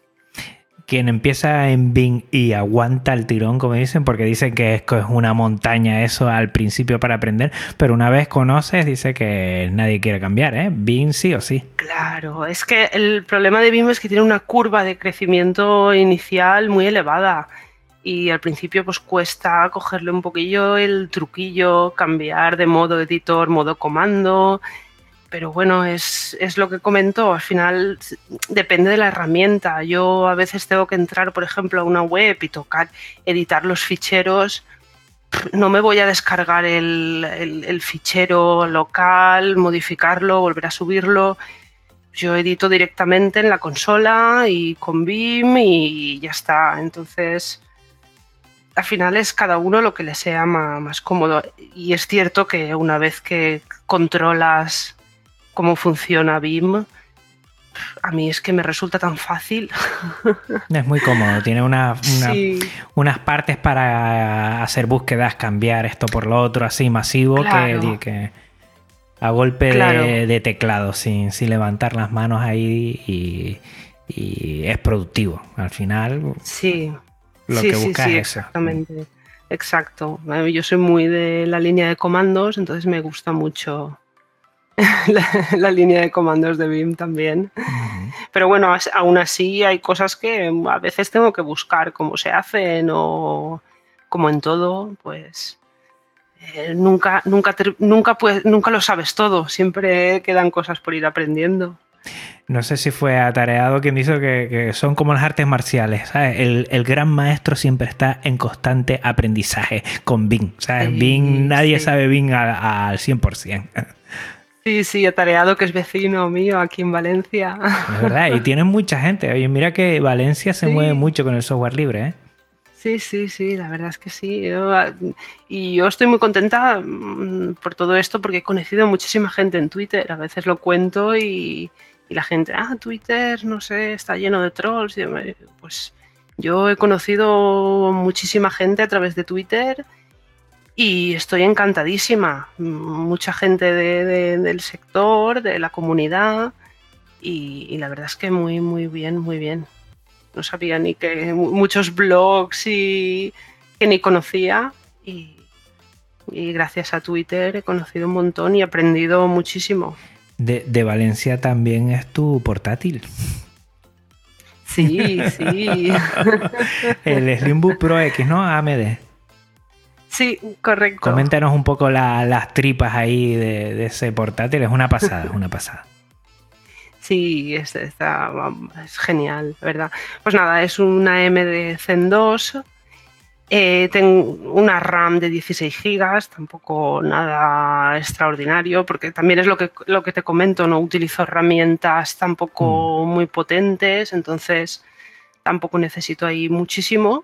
quien empieza en Bing y aguanta el tirón, como dicen, porque dicen que es, una montaña eso al principio para aprender, pero una vez conoces, dice que nadie quiere cambiar, ¿eh? Bing sí o sí. Claro, es que el problema de Bing es que tiene una curva de crecimiento inicial muy elevada y al principio pues cuesta cogerle un poquillo el truquillo, cambiar de modo editor, modo comando pero bueno, es, lo que comento, al final depende de la herramienta. Yo a veces tengo que entrar, por ejemplo, a una web y tocar, editar los ficheros. No me voy a descargar el, fichero local, modificarlo, volver a subirlo. Yo edito directamente en la consola y con BIM y ya está. Entonces, al final es cada uno lo que le sea más cómodo. Y es cierto que una vez que controlas cómo funciona BIM, a mí es que me resulta tan fácil. Es muy cómodo, tiene una, una- Sí. unas partes para hacer búsquedas, cambiar esto por lo otro, así masivo, Claro. que, que a golpe de- Claro. de, teclado, sin, sin levantar las manos ahí y, y es productivo. Al final, Sí. Lo sí, que buscas es eso. exactamente. Exacto. Yo soy muy de la línea de comandos, entonces me gusta mucho la, la línea de comandos de BIM también. Pero bueno, aún así hay cosas que a veces tengo que buscar cómo se hacen o como en todo, pues eh, nunca, nunca, nunca, puedes- nunca lo sabes todo, siempre quedan cosas por ir aprendiendo. no sé si fue atareado quien dijo que, que son como las artes marciales. ¿sabes? El, el gran maestro siempre está en constante aprendizaje con Bing. ¿sabes? Sí, Bing, nadie sí. sabe Bing al, al 100%. Sí, sí, atareado que es vecino mío aquí en Valencia. Es verdad, y tienen mucha gente. Oye, mira que Valencia se Sí. mueve mucho con el software libre, ¿eh? Sí, sí, sí, la verdad es que sí. Yo, ah, y yo estoy muy contenta mm, por todo esto porque he conocido muchísima gente en Twitter. A veces lo cuento y, y la gente, ah, Twitter, no sé, está lleno de trolls. Y pues yo he conocido muchísima gente a través de Twitter y estoy encantadísima. Mucha gente de- de- del sector, de la comunidad y, y la verdad es que muy, muy bien, muy bien no sabía ni que mu- muchos blogs y que ni conocía y, y gracias a Twitter he conocido un montón y aprendido muchísimo. De, de Valencia también es tu portátil. Sí, sí. El Slimbook Pro X, ¿no? AMD. Sí, correcto. Coméntanos un poco la- las tripas ahí de, de ese portátil. Es una pasada, es una pasada. Sí, es, está- es genial, ¿verdad? Pues nada, es una AMD Zen 2. eh, tengo una RAM de 16 GB, tampoco nada extraordinario, porque también es lo que, lo que te comento, no utilizo herramientas tampoco muy potentes, entonces tampoco necesito ahí muchísimo.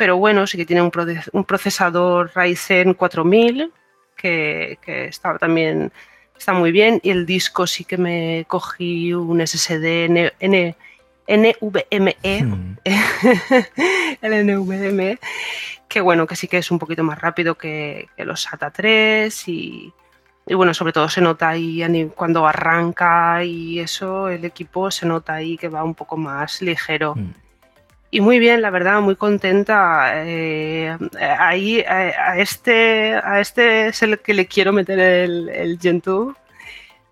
Pero bueno, sí que tiene un, proce- un procesador Ryzen 4000, que, que está también está muy bien. Y el disco sí que me cogí un SSD N, N- NVMe, Hmm. el NVMe, que bueno, que sí que es un poquito más rápido que, que los SATA 3 y, y bueno, sobre todo se nota ahí cuando arranca y eso, el equipo se nota ahí que va un poco más ligero. Hmm. Y muy bien, la verdad, muy contenta. Eh, ahí a, a este, a este es el que le quiero meter el, el Gentoo.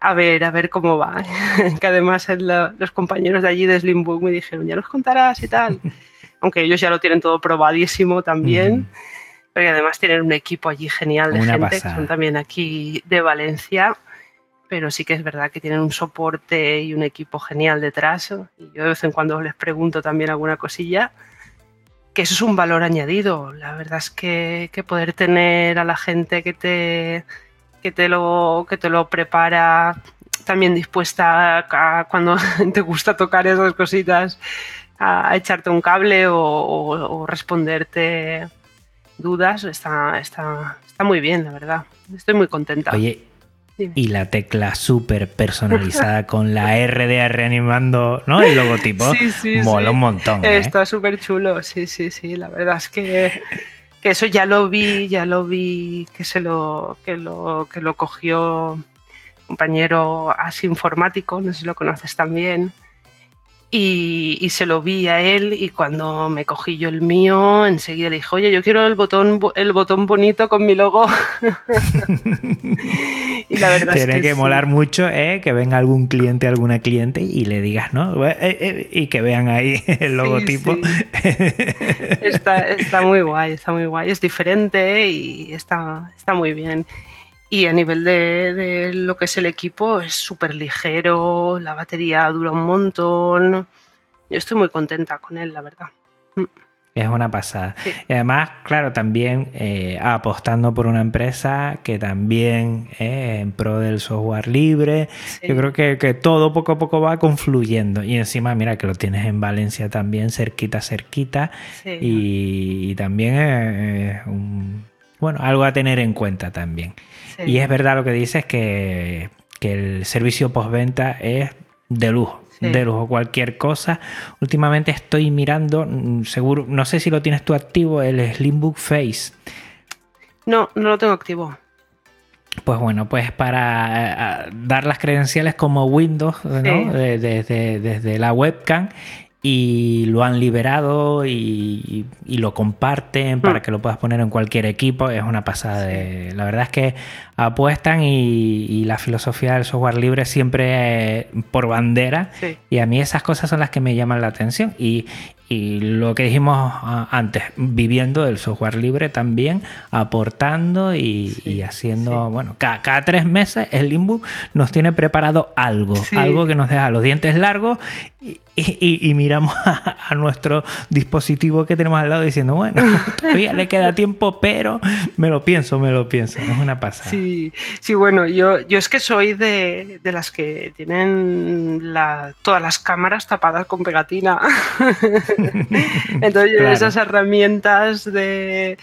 A ver, a ver cómo va. que además el- los compañeros de allí de Slimbook me dijeron, ya nos contarás y tal. Aunque ellos ya lo tienen todo probadísimo también. Ujú. Pero además tienen un equipo allí genial de Una gente, pasada. que son también aquí de Valencia. Pero sí que es verdad que tienen un soporte y un equipo genial detrás. Y yo de vez en cuando les pregunto también alguna cosilla. Que eso es un valor añadido. La verdad es que, que poder tener a la gente que te, que te, lo, que te lo prepara también dispuesta a, cuando te gusta tocar esas cositas a, echarte un cable o, o- o responderte dudas, está, está, está muy bien, la verdad. Estoy muy contenta. Oye, Dime. y la tecla súper personalizada con la RDR animando, ¿no? El logotipo. Sí, sí, Mola sí. un montón. ¿eh? Está súper chulo, sí, sí, sí. La verdad es que, que eso ya lo vi, ya lo vi que se lo, que lo, que lo cogió un compañero así informático, no sé si lo conoces también. Y, y se lo vi a él y cuando me cogí yo el mío, enseguida le dije, oye, yo quiero el botón, bo- el botón bonito con mi logo. y la verdad Tiene es que, que, sí. molar mucho eh, que venga algún cliente, alguna cliente y le digas, ¿no? Eh, eh, y que vean ahí el logotipo. Está, está muy guay, está muy guay. Es diferente y está, está muy bien. Y a nivel de, de lo que es el equipo, es súper ligero, la batería dura un montón. Yo estoy muy contenta con él, la verdad. Es una pasada. Sí. Y además, claro, también eh, apostando por una empresa que también eh, en pro del software libre. Sí. Yo creo que, que todo poco a poco va confluyendo. Y encima, mira, que lo tienes en Valencia también, cerquita, cerquita. Sí. Y, y también es un, bueno, algo a tener en cuenta también. Sí. Y es verdad lo que dices que, que el servicio postventa es de lujo. sí. de lujo. Cualquier cosa. Últimamente estoy mirando, mm, seguro, no sé si lo tienes tú activo, el Slimbook Face. No, no lo tengo activo. Pues bueno, pues para eh, dar las credenciales como Windows, ¿no? desde, desde la webcam y lo han liberado y, y lo comparten para mm. que lo puedas poner en cualquier equipo. Es una pasada. De, la verdad es que apuestan y, y, la filosofía del software libre siempre eh, por bandera. Sí. Y a mí esas cosas son las que me llaman la atención. Y, y lo que dijimos antes, viviendo el software libre también, aportando y, sí, y haciendo, sí. bueno, cada, cada, tres meses el Limbo nos tiene preparado algo, algo que nos deja los dientes largos y, y, y miramos a, a, nuestro dispositivo que tenemos al lado diciendo, bueno, todavía le queda tiempo, pero me lo pienso, me lo pienso, es una pasada. Sí, sí bueno, yo, yo es que soy de, de las que tienen la, todas las cámaras tapadas con pegatina. Entonces, claro. esas herramientas de.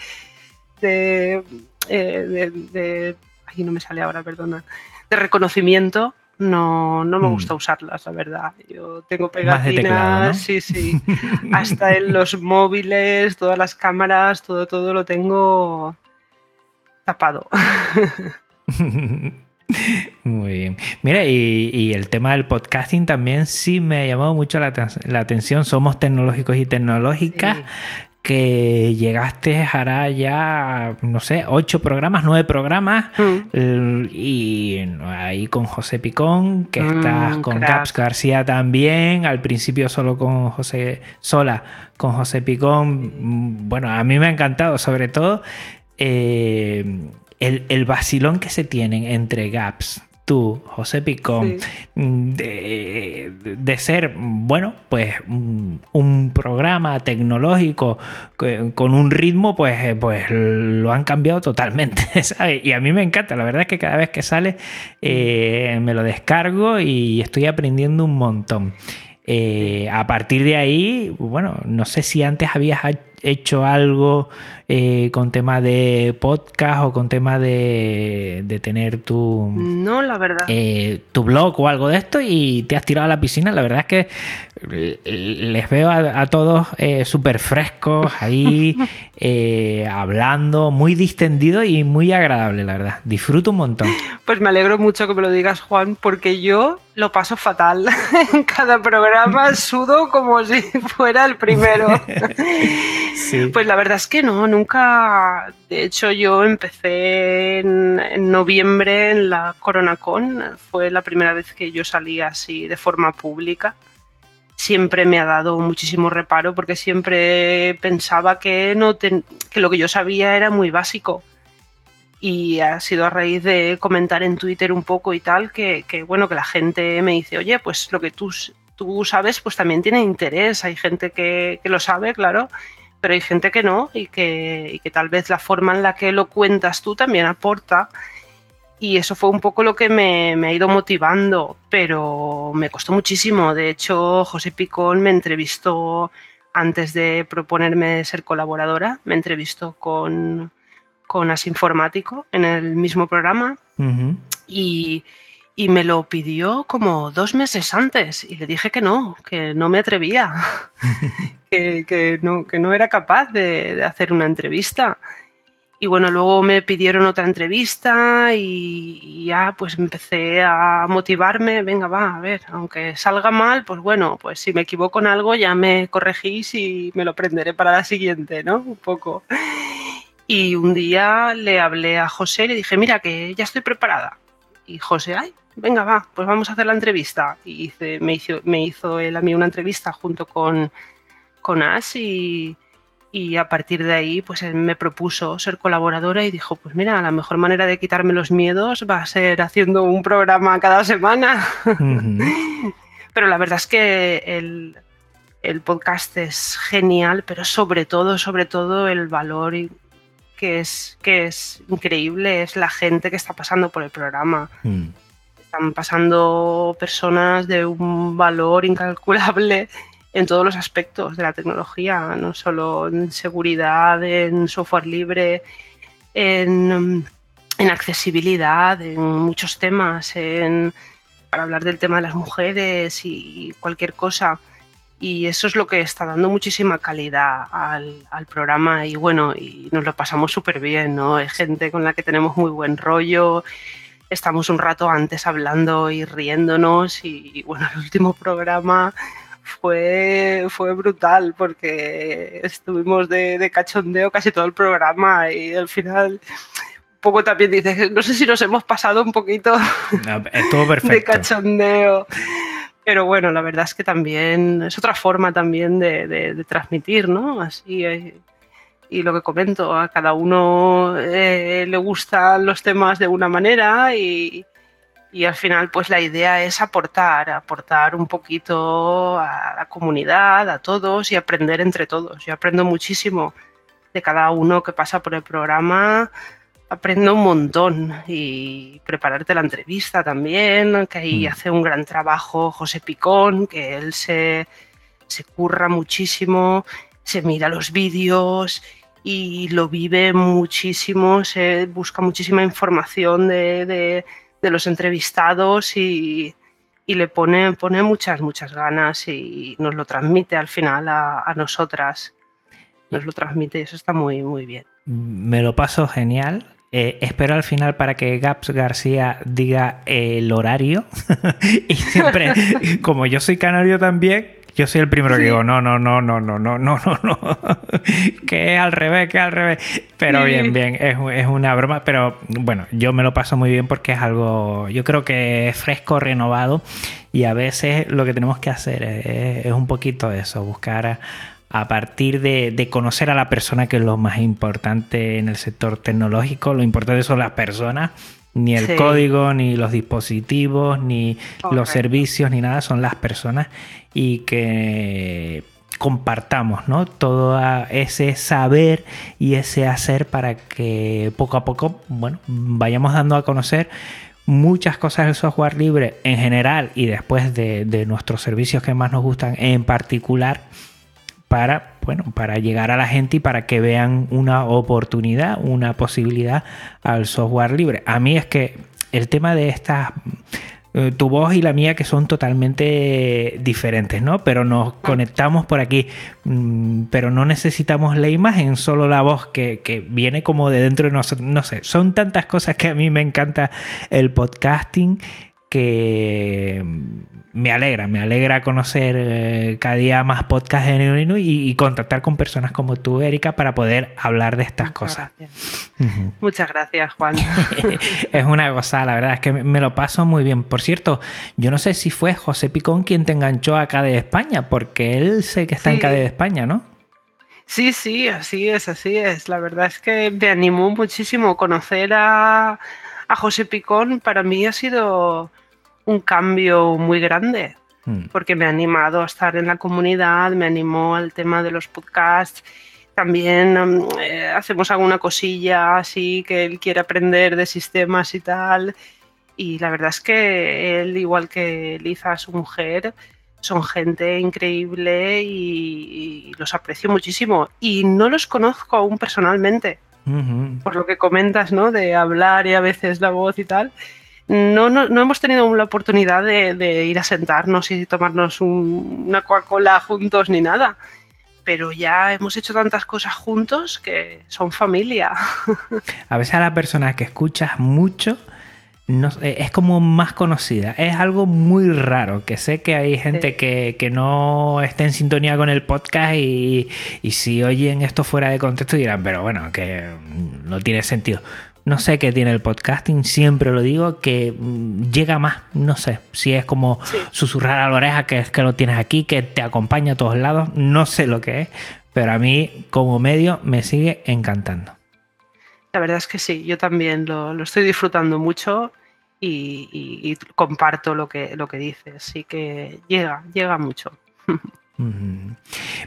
de, eh, de, de ay, no me sale ahora, perdona. De reconocimiento. No, no me gusta mm. usarlas, la verdad. Yo tengo pegatinas, teclado, ¿no? sí, sí. Hasta en los móviles, todas las cámaras, todo, todo lo tengo tapado. Muy bien. Mira, y, y, el tema del podcasting también sí me ha llamado mucho la, la atención. Somos tecnológicos y tecnológicas. Sí. Que llegaste hará ya, no sé, ocho programas, nueve programas, mm. y ahí con José Picón, que mm, estás con crack. Caps García también, al principio solo con José, sola con José Picón. Mm, bueno, a mí me ha encantado, sobre todo. Eh, el, el vacilón que se tienen entre gaps, tú, José Picón, sí. Mm, de, de, ser, bueno, pues un programa tecnológico con un ritmo, pues, eh, pues lo han cambiado totalmente, ¿sabes? Y a mí me encanta, la verdad es que cada vez que sale eh, me lo descargo y estoy aprendiendo un montón. Eh, a partir de ahí, bueno, no sé si antes habías hecho algo eh, con tema de podcast o con tema de, de tener tu. No, la verdad. Eh, tu blog o algo de esto y te has tirado a la piscina. La verdad es que les veo a, a todos eh, súper frescos ahí, eh, hablando, muy distendido y muy agradable, la verdad. Disfruto un montón. Pues me alegro mucho que me lo digas, Juan, porque yo lo paso fatal. en cada programa sudo como si fuera el primero. sí. Pues la verdad es que no, nunca. De hecho, yo empecé en, noviembre en la CoronaCon. Fue la primera vez que yo salí así de forma pública siempre me ha dado muchísimo reparo porque siempre pensaba que, no te, que lo que yo sabía era muy básico. Y ha sido a raíz de comentar en Twitter un poco y tal que, que bueno, que la gente me dice, oye, pues lo que tú, tú sabes pues también tiene interés. Hay gente que, que lo sabe, claro, pero hay gente que no y que, y que tal vez la forma en la que lo cuentas tú también aporta y eso fue un poco lo que me, me, ha ido motivando, pero me costó muchísimo. De hecho, José Picón me entrevistó antes de proponerme ser colaboradora, me entrevistó con, con Asinformático en el mismo programa uh -huh. y, y, me lo pidió como dos meses antes y le dije que no, que no me atrevía, que, que, no, que no era capaz de, de hacer una entrevista. Y bueno, luego me pidieron otra entrevista y, y, ya pues empecé a motivarme, venga, va, a ver, aunque salga mal, pues bueno, pues si me equivoco en algo ya me corregís y me lo aprenderé para la siguiente, ¿no? Un poco. Y un día le hablé a José y le dije, mira, que ya estoy preparada. Y José, ay, venga, va, pues vamos a hacer la entrevista. Y hice, me, hizo, me hizo él a mí una entrevista junto con, con Ash y y a partir de ahí pues él me propuso ser colaboradora y dijo pues mira la mejor manera de quitarme los miedos va a ser haciendo un programa cada semana uh -huh. pero la verdad es que el, el, podcast es genial pero sobre todo sobre todo el valor que es que es increíble es la gente que está pasando por el programa uh están pasando personas de un valor incalculable en todos los aspectos de la tecnología, no solo en seguridad, en software libre, en, en accesibilidad, en muchos temas, en para hablar del tema de las mujeres y cualquier cosa. Y eso es lo que está dando muchísima calidad al, al programa y bueno, y nos lo pasamos súper bien, ¿no? Hay gente con la que tenemos muy buen rollo, estamos un rato antes hablando y riéndonos y bueno, el último programa fue, fue brutal porque estuvimos de, de, cachondeo casi todo el programa y al final un poco también dices, no sé si nos hemos pasado un poquito no, perfecto. de cachondeo. Pero bueno, la verdad es que también es otra forma también de, de, de transmitir, ¿no? Así eh, y lo que comento, a cada uno eh, le gustan los temas de una manera y, y, al final pues la idea es aportar, aportar un poquito a la comunidad, a todos y aprender entre todos. Yo aprendo muchísimo de cada uno que pasa por el programa, aprendo un montón y prepararte la entrevista también, que ahí mm. hace un gran trabajo José Picón, que él se, se curra muchísimo se mira los vídeos y lo vive muchísimo, se busca muchísima información de, de, los entrevistados y, y, le pone, pone muchas, muchas ganas y nos lo transmite al final a, a nosotras. Nos lo transmite y eso está muy, muy bien. Me lo paso genial. Eh, espero al final para que Gaps García diga el horario. y siempre, como yo soy canario también, yo soy el primero que digo, no, no, no, no, no, no, no, no, no. que es al revés, que es al revés. Pero bien, bien, es, es, una broma. Pero bueno, yo me lo paso muy bien porque es algo, yo creo que es fresco, renovado. Y a veces lo que tenemos que hacer es, es un poquito eso, buscar a, a partir de, de, conocer a la persona, que es lo más importante en el sector tecnológico. Lo importante son las personas ni el sí. código, ni los dispositivos, ni los servicios, ni nada, son las personas y que compartamos ¿no? todo ese saber y ese hacer para que poco a poco bueno, vayamos dando a conocer muchas cosas del software libre en general y después de, de nuestros servicios que más nos gustan en particular para, bueno, para llegar a la gente y para que vean una oportunidad, una posibilidad al software libre. A mí es que el tema de estas eh, tu voz y la mía que son totalmente diferentes, ¿no? Pero nos conectamos por aquí, mm, pero no necesitamos la imagen, solo la voz que, que, viene como de dentro de nosotros. No sé, son tantas cosas que a mí me encanta el podcasting que me alegra, me alegra conocer eh, cada día más podcasts de Neurino y, y, contactar con personas como tú, Erika, para poder hablar de estas Muchas cosas. Gracias. Uh -huh. Muchas gracias, Juan. es una gozada, la verdad es que me lo paso muy bien. Por cierto, yo no sé si fue José Picón quien te enganchó a KDE España, porque él sé que está sí. en KDE España, ¿no? Sí, sí, así es, así es. La verdad es que me animó muchísimo conocer a, a José Picón. Para mí ha sido un cambio muy grande, mm. porque me ha animado a estar en la comunidad, me animó al tema de los podcasts. También um, eh, hacemos alguna cosilla así que él quiere aprender de sistemas y tal. Y la verdad es que él, igual que Liza, su mujer, son gente increíble y, y los aprecio muchísimo. Y no los conozco aún personalmente, uh -huh. por lo que comentas, ¿no? De hablar y a veces la voz y tal no, no, no, hemos tenido la oportunidad de, de ir a sentarnos y tomarnos un, una Coca-Cola juntos ni nada. Pero ya hemos hecho tantas cosas juntos que son familia. A veces a la persona que escuchas mucho no, eh, es como más conocida. Es algo muy raro, que sé que hay gente sí. que, que, no está en sintonía con el podcast y, y si oyen esto fuera de contexto dirán, pero bueno, que no tiene sentido no sé qué tiene el podcasting, siempre lo digo, que mm, llega más, no sé, si es como sí. susurrar a la oreja que es que lo tienes aquí, que te acompaña a todos lados, no sé lo que es, pero a mí como medio me sigue encantando. La verdad es que sí, yo también lo, lo estoy disfrutando mucho y, y, y, comparto lo que, lo que dices, así que llega, llega mucho.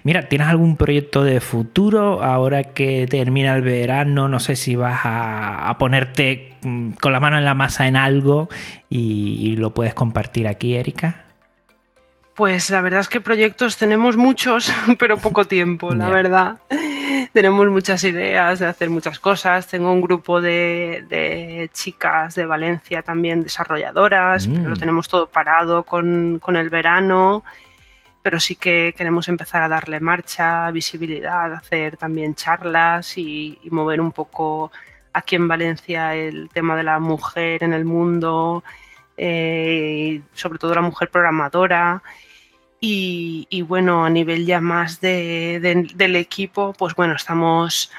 Mira, ¿tienes algún proyecto de futuro ahora que termina el verano? No sé si vas a, a ponerte mm, con la mano en la masa en algo y, y, lo puedes compartir aquí, Erika. Pues la verdad es que proyectos tenemos muchos, pero poco tiempo, la yeah. verdad. tenemos muchas ideas de hacer muchas cosas. Tengo un grupo de, chicas de Valencia también desarrolladoras, lo mm. tenemos todo parado con, el verano, pero sí que queremos empezar a darle marcha, visibilidad, hacer también charlas y, mover un poco aquí en Valencia el tema de la mujer en el mundo, eh, sobre todo la mujer programadora. Y, bueno, a nivel ya más del equipo, pues bueno, estamos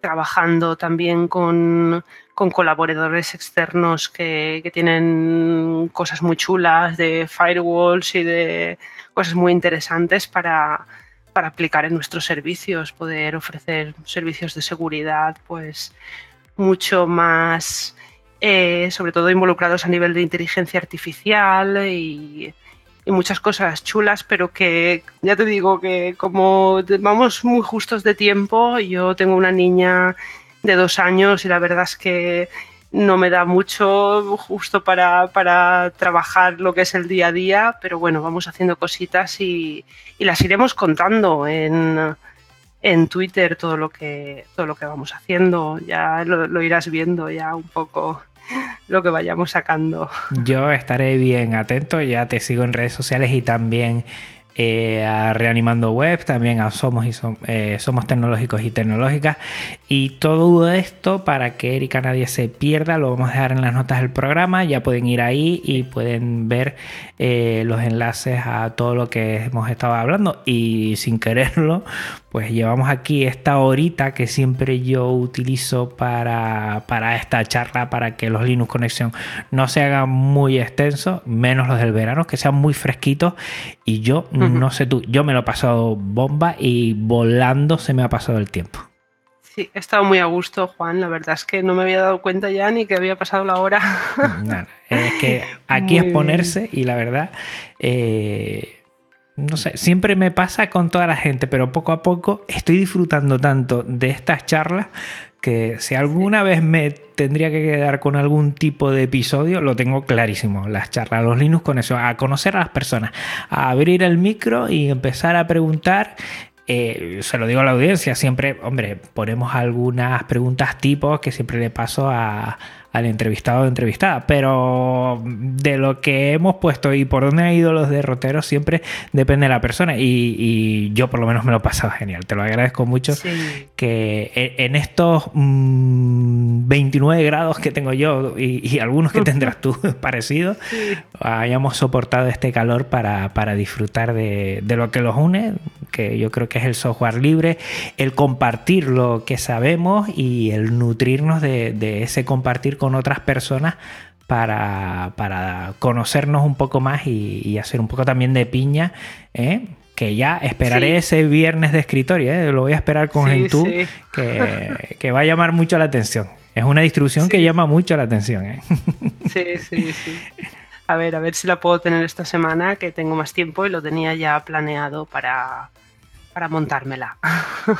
trabajando también con, colaboradores externos que, tienen cosas muy chulas de firewalls y de cosas muy interesantes para, aplicar en nuestros servicios, poder ofrecer servicios de seguridad pues mucho más, eh, sobre todo involucrados a nivel de inteligencia artificial y muchas cosas chulas, pero que ya te digo que como vamos muy justos de tiempo, yo tengo una niña de dos años y la verdad es que no me da mucho justo para, trabajar lo que es el día a día, pero bueno, vamos haciendo cositas y, las iremos contando en, en, Twitter todo lo que todo lo que vamos haciendo. Ya lo irás viendo ya un poco lo que vayamos sacando. Yo estaré bien atento, ya te sigo en redes sociales y también eh, a Reanimando Web, también a Somos, y eh, Somos Tecnológicos y Tecnológicas. Y todo esto para que Erika nadie se pierda, lo vamos a dejar en las notas del programa. Ya pueden ir ahí y pueden ver eh, los enlaces a todo lo que hemos estado hablando. Y sin quererlo, pues llevamos aquí esta horita que siempre yo utilizo para, esta charla, para que los Linux Connection no se hagan muy extensos, menos los del verano, que sean muy fresquitos. Y yo, no sé tú, yo me lo he pasado bomba y volando se me ha pasado el tiempo. Sí, he estado muy a gusto, Juan. La verdad es que no me había dado cuenta ya ni que había pasado la hora. es que aquí es ponerse y la verdad... Eh, no sé, siempre me pasa con toda la gente, pero poco a poco estoy disfrutando tanto de estas charlas que si alguna vez me tendría que quedar con algún tipo de episodio, lo tengo clarísimo. Las charlas, los Linux con eso, a conocer a las personas, a abrir el micro y empezar a preguntar eh, se lo digo a la audiencia, siempre, hombre, ponemos algunas preguntas tipos que siempre le paso a, al entrevistado o entrevistada, pero de lo que hemos puesto y por dónde han ido los derroteros siempre depende de la persona. Y, yo por lo menos me lo he pasado genial, te lo agradezco mucho que e, en estos 29 mm, grados que tengo yo y, algunos que tendrás tú parecidos, hayamos soportado este calor para, disfrutar de, lo que los une, que yo creo que es el software libre, el compartir lo que sabemos y el nutrirnos de, de ese compartir con con otras personas para, conocernos un poco más y, hacer un poco también de piña. ¿eh? Que ya esperaré ese viernes de escritorio, ¿eh? lo voy a esperar con sí, que, va a llamar mucho la atención. Es una distribución que llama mucho la atención. ¿eh? Sí, sí, sí. A ver, a ver si la puedo tener esta semana, que tengo más tiempo y lo tenía ya planeado para, para montármela.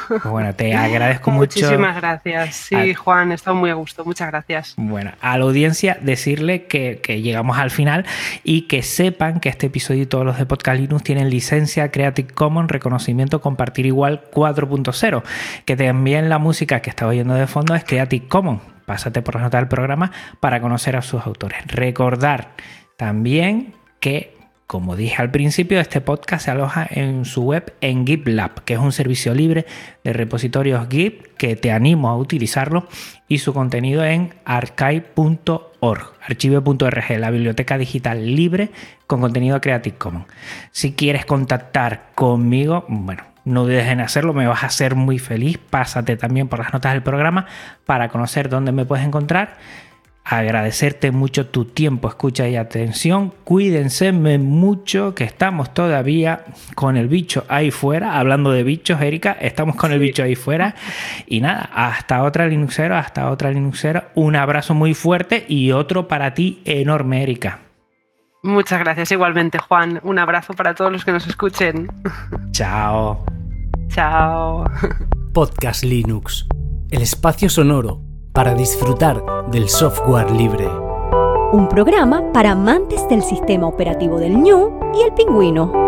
Pues bueno, te agradezco mucho. Muchísimas gracias. Sí, Juan, he estado muy a gusto. Muchas gracias. Bueno, a la audiencia decirle que, llegamos al final y que sepan que este episodio y todos los de Podcast Linux tienen licencia Creative Commons, reconocimiento compartir igual 4.0, que también la música que estaba oyendo de fondo es Creative Commons. Pásate por la nota del programa para conocer a sus autores. Recordar también que como dije al principio, este podcast se aloja en su web en GitLab, que es un servicio libre de repositorios Git que te animo a utilizarlo y su contenido en archive.org, archive.org, la biblioteca digital libre con contenido Creative Commons. Si quieres contactar conmigo, bueno, no dudes en hacerlo, me vas a hacer muy feliz. Pásate también por las notas del programa para conocer dónde me puedes encontrar agradecerte mucho tu tiempo, escucha y atención. Cuídense mucho que estamos todavía con el bicho ahí fuera. Hablando de bichos, Erika, estamos con el bicho ahí fuera. Y nada, hasta otra Linuxero, hasta otra Linuxero. Un abrazo muy fuerte y otro para ti enorme, Erika. Muchas gracias igualmente, Juan. Un abrazo para todos los que nos escuchen. Chao. Chao. Podcast Linux, el espacio sonoro para disfrutar del software libre. Un programa para amantes del sistema operativo del ñu y el pingüino.